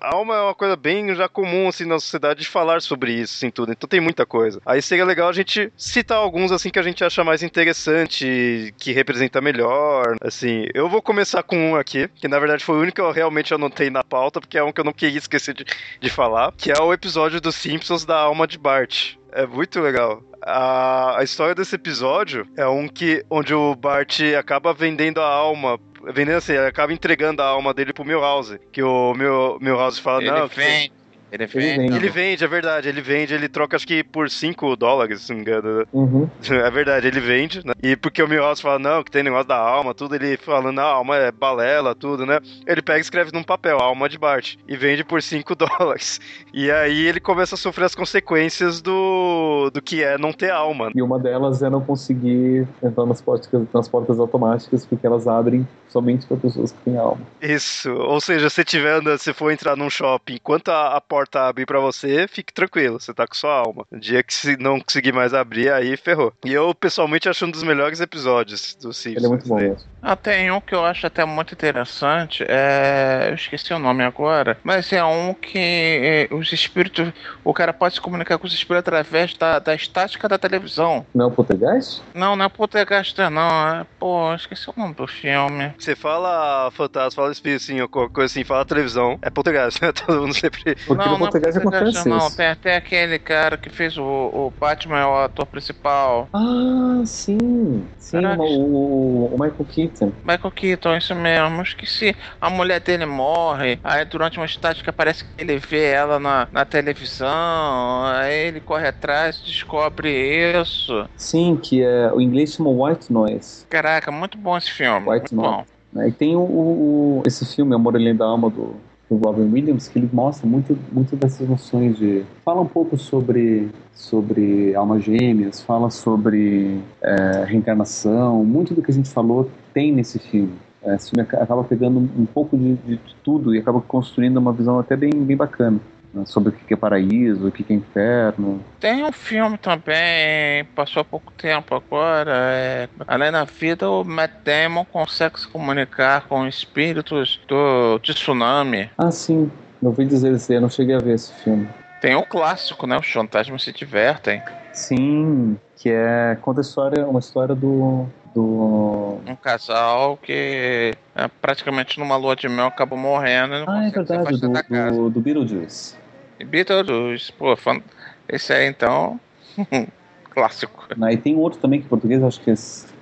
Speaker 1: alma é uma coisa bem já comum, assim, na sociedade de falar sobre isso, assim, tudo. Então tem muita coisa. Aí seria legal a gente citar alguns, assim, que a gente acha mais interessante, que representa melhor, assim. Eu vou começar com um aqui, que na verdade foi o único que eu realmente anotei na pauta, porque é um que eu não queria esquecer de, de falar, que é o episódio dos Simpsons da alma de Bart. É muito legal. A, a história desse episódio é um que onde o Bart acaba vendendo a alma. Vendendo assim, ele acaba entregando a alma dele pro Milhouse. Que o Mil, Milhouse fala,
Speaker 3: Ele
Speaker 1: não.
Speaker 3: vem, ele vem.
Speaker 2: vem.
Speaker 1: Ele vende, é verdade, ele vende, ele troca acho que por 5 dólares, se não me engano.
Speaker 2: Uhum. [LAUGHS]
Speaker 1: É verdade, ele vende, né? E porque o Milhouse fala, não, que tem negócio da alma, tudo, ele falando, a alma é balela, tudo, né? Ele pega e escreve num papel, a alma de Bart, e vende por 5 [LAUGHS] dólares. E aí ele começa a sofrer as consequências do, do que é não ter alma.
Speaker 2: E uma delas é não conseguir entrar nas portas, nas portas automáticas, porque elas abrem somente para pessoas que têm alma.
Speaker 1: Isso, ou seja, se tiver andando, se for entrar num shopping, enquanto a, a porta abre pra você, fique tranquilo, você tá com sua alma. No dia que se não conseguir mais abrir, aí ferrou. E eu, pessoalmente, acho um dos melhores episódios do Simpsons.
Speaker 2: Ele é muito bom
Speaker 1: né?
Speaker 3: Ah, tem um que eu acho até muito interessante. É... Eu esqueci o nome agora. Mas é um que é, os espíritos. O cara pode se comunicar com os espíritos através da, da estática da televisão.
Speaker 2: Não é o Poltergeist?
Speaker 3: Não, não é Poltergeist, não. É... Pô, esqueci o nome do filme.
Speaker 1: Você fala fantasma, fala espírito, assim, ou qualquer coisa assim, fala televisão, é poltergeist, né? [LAUGHS] Todo mundo sempre...
Speaker 2: Porque
Speaker 3: não,
Speaker 2: Poltergeist
Speaker 3: não é Poltergeist, não.
Speaker 2: isso.
Speaker 3: Tem até aquele cara que fez o, o Batman, é o ator principal.
Speaker 2: Ah, sim. Sim,
Speaker 3: Caraca.
Speaker 2: o, o Michael Keaton.
Speaker 3: Michael Keaton, isso mesmo. Eu esqueci. A mulher dele morre. Aí durante uma estática parece que ele vê ela na, na televisão. Aí ele corre atrás, descobre isso.
Speaker 2: Sim, que é o inglês chama White Noise.
Speaker 3: Caraca, muito bom esse filme.
Speaker 2: White
Speaker 3: muito
Speaker 2: Noise.
Speaker 3: bom.
Speaker 2: E tem o, o- esse filme, Amor Além da Alma, do, do Robin Williams, que ele mostra muito, muito dessas noções de... Fala um pouco sobre, sobre almas gêmeas, fala sobre é, reencarnação, muito do que a gente falou tem nesse filme. É, esse filme acaba pegando um pouco de, de, tudo e acaba construindo uma visão até bem, bem bacana sobre o que é paraíso, o que é inferno.
Speaker 3: Tem um filme também, passou há pouco tempo agora, é, Além da Vida, o Matt Damon consegue se comunicar com espíritos do tsunami.
Speaker 2: Ah, sim. Eu ouvi dizer isso, eu não cheguei a ver esse filme.
Speaker 3: Tem o clássico, né? Os fantasmas se divertem.
Speaker 2: Sim, que é conta história, uma história do do.
Speaker 3: Um casal que é, praticamente numa lua de mel acabou morrendo. E não
Speaker 2: ah, é verdade, do,
Speaker 3: da casa.
Speaker 2: do, do Beetlejuice.
Speaker 3: E Beetlejuice, pô, fan... esse aí então. [LAUGHS] clássico.
Speaker 2: Aí tem outro também que em português acho que é,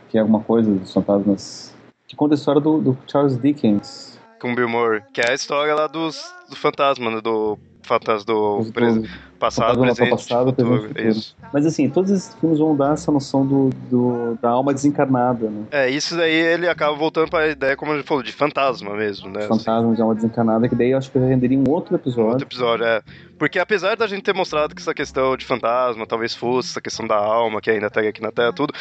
Speaker 2: que é alguma coisa dos fantasmas. Que conta a história do, do Charles Dickens.
Speaker 1: Com Bill Murray, que é a história lá dos, do fantasma, né, do fantasma do, pres-
Speaker 2: do-
Speaker 1: passado, presente,
Speaker 2: passado,
Speaker 1: futuro.
Speaker 2: futuro.
Speaker 1: Isso.
Speaker 2: Mas assim, todos esses filmes vão dar essa noção do, do- da alma desencarnada, né?
Speaker 1: É, isso daí ele acaba voltando pra ideia, como a gente falou, de fantasma mesmo, né? assim.
Speaker 2: Fantasma de alma desencarnada, que daí eu acho que renderia um outro episódio.
Speaker 1: Outro episódio, é. Porque apesar da gente ter mostrado que essa questão de fantasma talvez fosse essa questão da alma, que ainda tá aqui na Terra, tudo,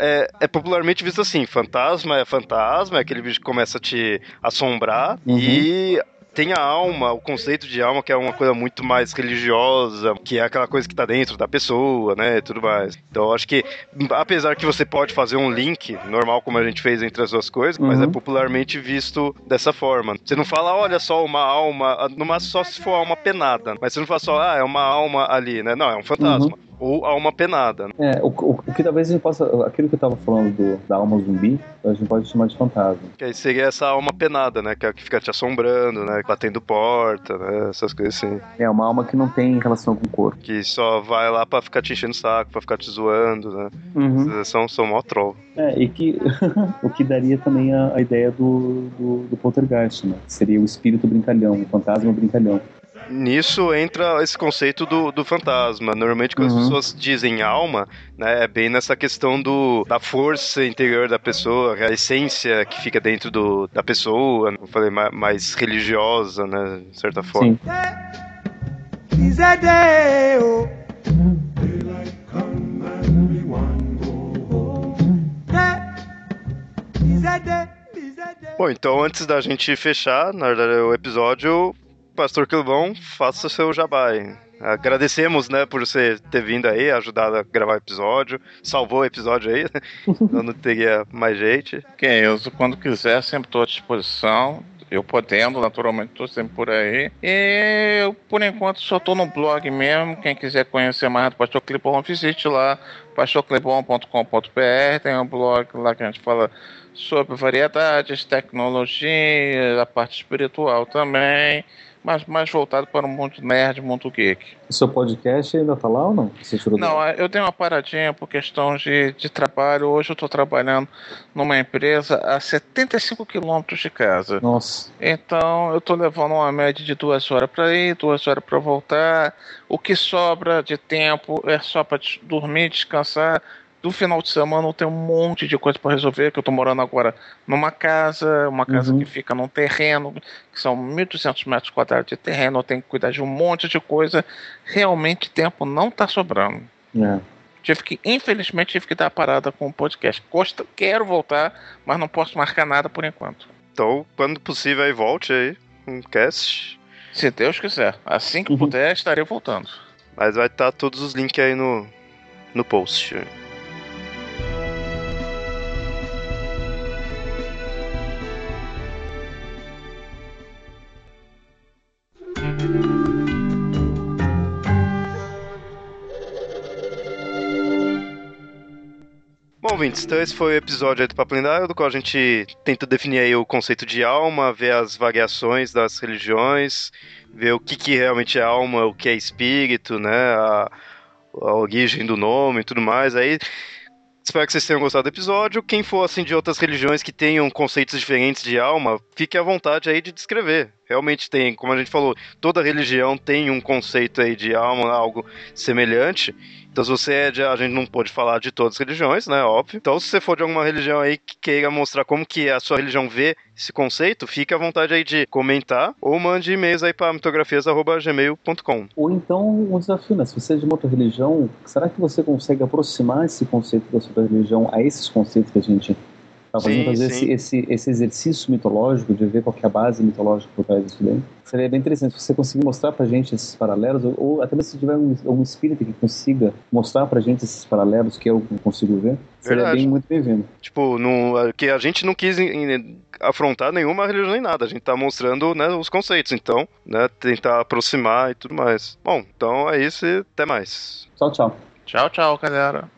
Speaker 1: é, é popularmente visto assim: fantasma é fantasma, é aquele bicho que começa a te assombrar
Speaker 2: Uhum.
Speaker 1: e. Tem a alma, o conceito de alma, que é uma coisa muito mais religiosa, que é aquela coisa que tá dentro da pessoa, né, e tudo mais. Então, eu acho que, apesar que você pode fazer um link, normal como a gente fez entre as duas coisas, mas
Speaker 2: Uhum.
Speaker 1: é popularmente visto dessa forma. Você não fala, olha só, uma alma, no máximo só se for alma penada, mas você não fala só, ah, é uma alma ali, né? Não, é um fantasma. Ou alma penada. né?
Speaker 2: É, o, o, o que talvez a gente possa. Aquilo que eu tava falando do, da alma zumbi, a gente pode chamar de fantasma.
Speaker 1: Que aí seria essa alma penada, né? Que é a que fica te assombrando, né? Batendo porta, né? Essas coisas assim.
Speaker 2: É uma alma que não tem relação com o corpo.
Speaker 1: Que só vai lá pra ficar te enchendo o saco, pra ficar te zoando, né?
Speaker 2: Uhum.
Speaker 1: São, são mó troll.
Speaker 2: É, e que [LAUGHS] o que daria também a, a ideia do, do, do poltergeist, né? Seria o espírito brincalhão, o fantasma brincalhão.
Speaker 1: Nisso entra esse conceito do, do fantasma. Normalmente, quando as
Speaker 2: Uhum.
Speaker 1: pessoas dizem alma, né, é bem nessa questão do, da força interior da pessoa, a essência que fica dentro do, da pessoa, eu falei, ma- mais religiosa, né, de certa forma.
Speaker 2: Sim.
Speaker 1: Bom, então antes da gente fechar, na verdade, o episódio, Pastor Quilvão, faça seu jabá aí. Agradecemos, né, por você ter vindo aí, ajudado a gravar o episódio, salvou o episódio aí, [LAUGHS] não teria mais gente.
Speaker 3: Que é isso, quando quiser, sempre estou à disposição. Eu podendo, naturalmente, estou sempre por aí. E eu, por enquanto, só estou no blog mesmo. Quem quiser conhecer mais do Pastor Clipon, visite lá, pastorclipon.com.br. Tem um blog lá que a gente fala sobre variedades, tecnologia, a parte espiritual também. Mas mais voltado para o mundo nerd, mundo geek.
Speaker 2: O seu podcast ainda tá lá ou não?
Speaker 3: Não, eu dei uma paradinha por questão de, de trabalho. Hoje eu estou trabalhando numa empresa a 75 quilômetros de casa.
Speaker 2: Nossa.
Speaker 3: Então eu estou levando uma média de duas horas para ir, duas horas para voltar. O que sobra de tempo é só para dormir, descansar. Do final de semana eu tenho um monte de coisa para resolver, que eu estou morando agora numa casa, uma casa
Speaker 2: Uhum.
Speaker 3: que fica num terreno, que são 1.200 metros quadrados de terreno, eu tenho que cuidar de um monte de coisa. Realmente tempo não está sobrando.
Speaker 2: É.
Speaker 3: Tive que, infelizmente, tive que dar a parada com o podcast. Gosto, quero voltar, mas não posso marcar nada por enquanto.
Speaker 1: Então, quando possível, aí volte aí, um cast.
Speaker 3: Se Deus quiser. Assim que
Speaker 2: Uhum.
Speaker 3: puder, estarei voltando.
Speaker 1: Mas vai estar todos os links aí no, no post. Bom, ouvintes, então esse foi o episódio do Papo Lendário, do qual a gente tenta definir o conceito de alma, ver as variações das religiões, ver o que, que realmente é alma, o que é espírito, né, a, a origem do nome e tudo mais. Aí Espero que vocês tenham gostado do episódio. Quem for assim de outras religiões que tenham conceitos diferentes de alma, fique à vontade aí de descrever. Realmente tem, como a gente falou, toda religião tem um conceito aí de alma, algo semelhante. Então, se você é de. A gente não pode falar de todas as religiões, né? Óbvio. Então, se você for de alguma religião aí que queira mostrar como que a sua religião vê esse conceito, fique à vontade aí de comentar ou mande e-mails aí para mitografias.gmail.com.
Speaker 2: Ou então um desafio, né? Se você é de uma outra religião, será que você consegue aproximar esse conceito da sua religião a esses conceitos que a gente Tava fazendo
Speaker 1: Sim,
Speaker 2: fazer
Speaker 1: sim.
Speaker 2: esse, esse, esse exercício mitológico de ver qual que é a base mitológica por trás disso daí. Seria bem interessante se você conseguir mostrar pra gente esses paralelos, ou, ou até mesmo se tiver um, um espírito que consiga mostrar pra gente esses paralelos que eu não consigo ver, seria
Speaker 1: Verdade.
Speaker 2: bem muito bem-vindo.
Speaker 1: Tipo, não, que a gente não quis em- em- afrontar nenhuma religião nem nada. A gente tá mostrando né, os conceitos, então, né? Tentar aproximar e tudo mais. Bom, então é isso e até mais.
Speaker 2: Tchau, tchau.
Speaker 3: Tchau, tchau, galera.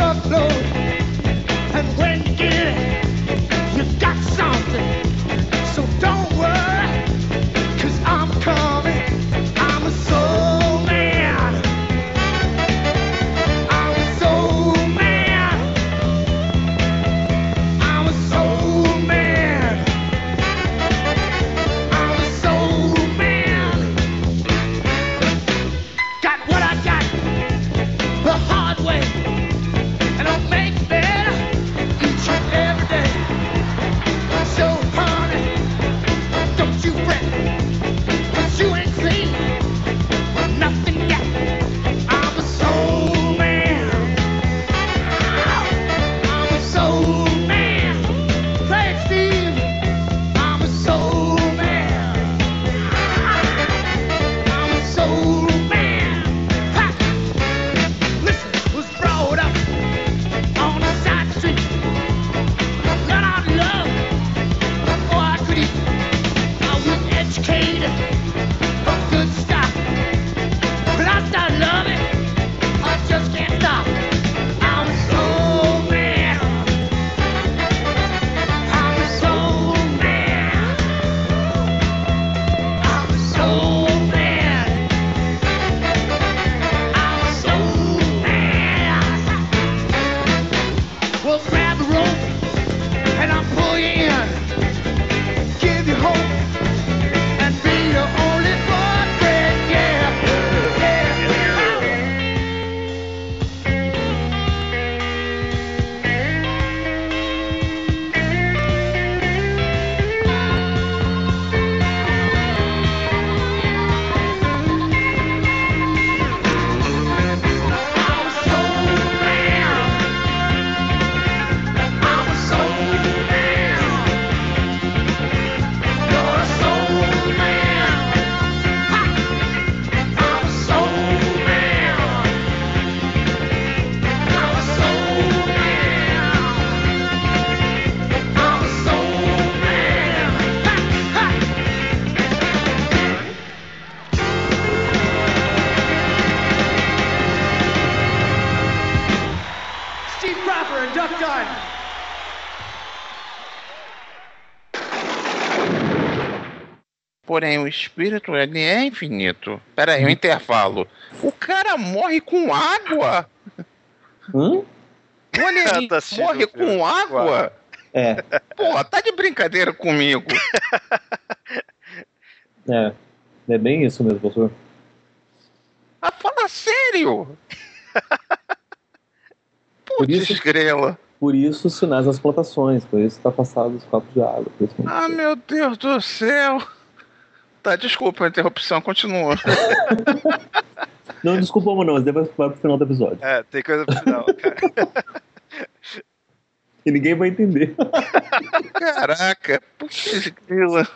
Speaker 4: Truckload.
Speaker 3: Porém, o espírito, ele é infinito. Pera aí, um intervalo. O cara morre com água?
Speaker 2: Hã?
Speaker 3: O alienígena
Speaker 1: Tá
Speaker 3: morre com água?
Speaker 2: É,
Speaker 3: Pô, tá de brincadeira comigo. [LAUGHS]
Speaker 2: é. É bem isso mesmo, professor.
Speaker 3: Ah, fala sério. [LAUGHS]
Speaker 2: Por
Speaker 3: Putz,
Speaker 2: isso-
Speaker 3: grela.
Speaker 2: Por isso, os sinais das plantações, por isso está afastado dos copos de água.
Speaker 3: Ah, meu Deus do céu. Tá, desculpa a interrupção, continua. [LAUGHS]
Speaker 2: não, desculpa, não, mas depois vai pro final do episódio.
Speaker 1: É, tem coisa pro final, cara. [LAUGHS]
Speaker 2: E ninguém vai entender.
Speaker 3: Caraca, puxa grila.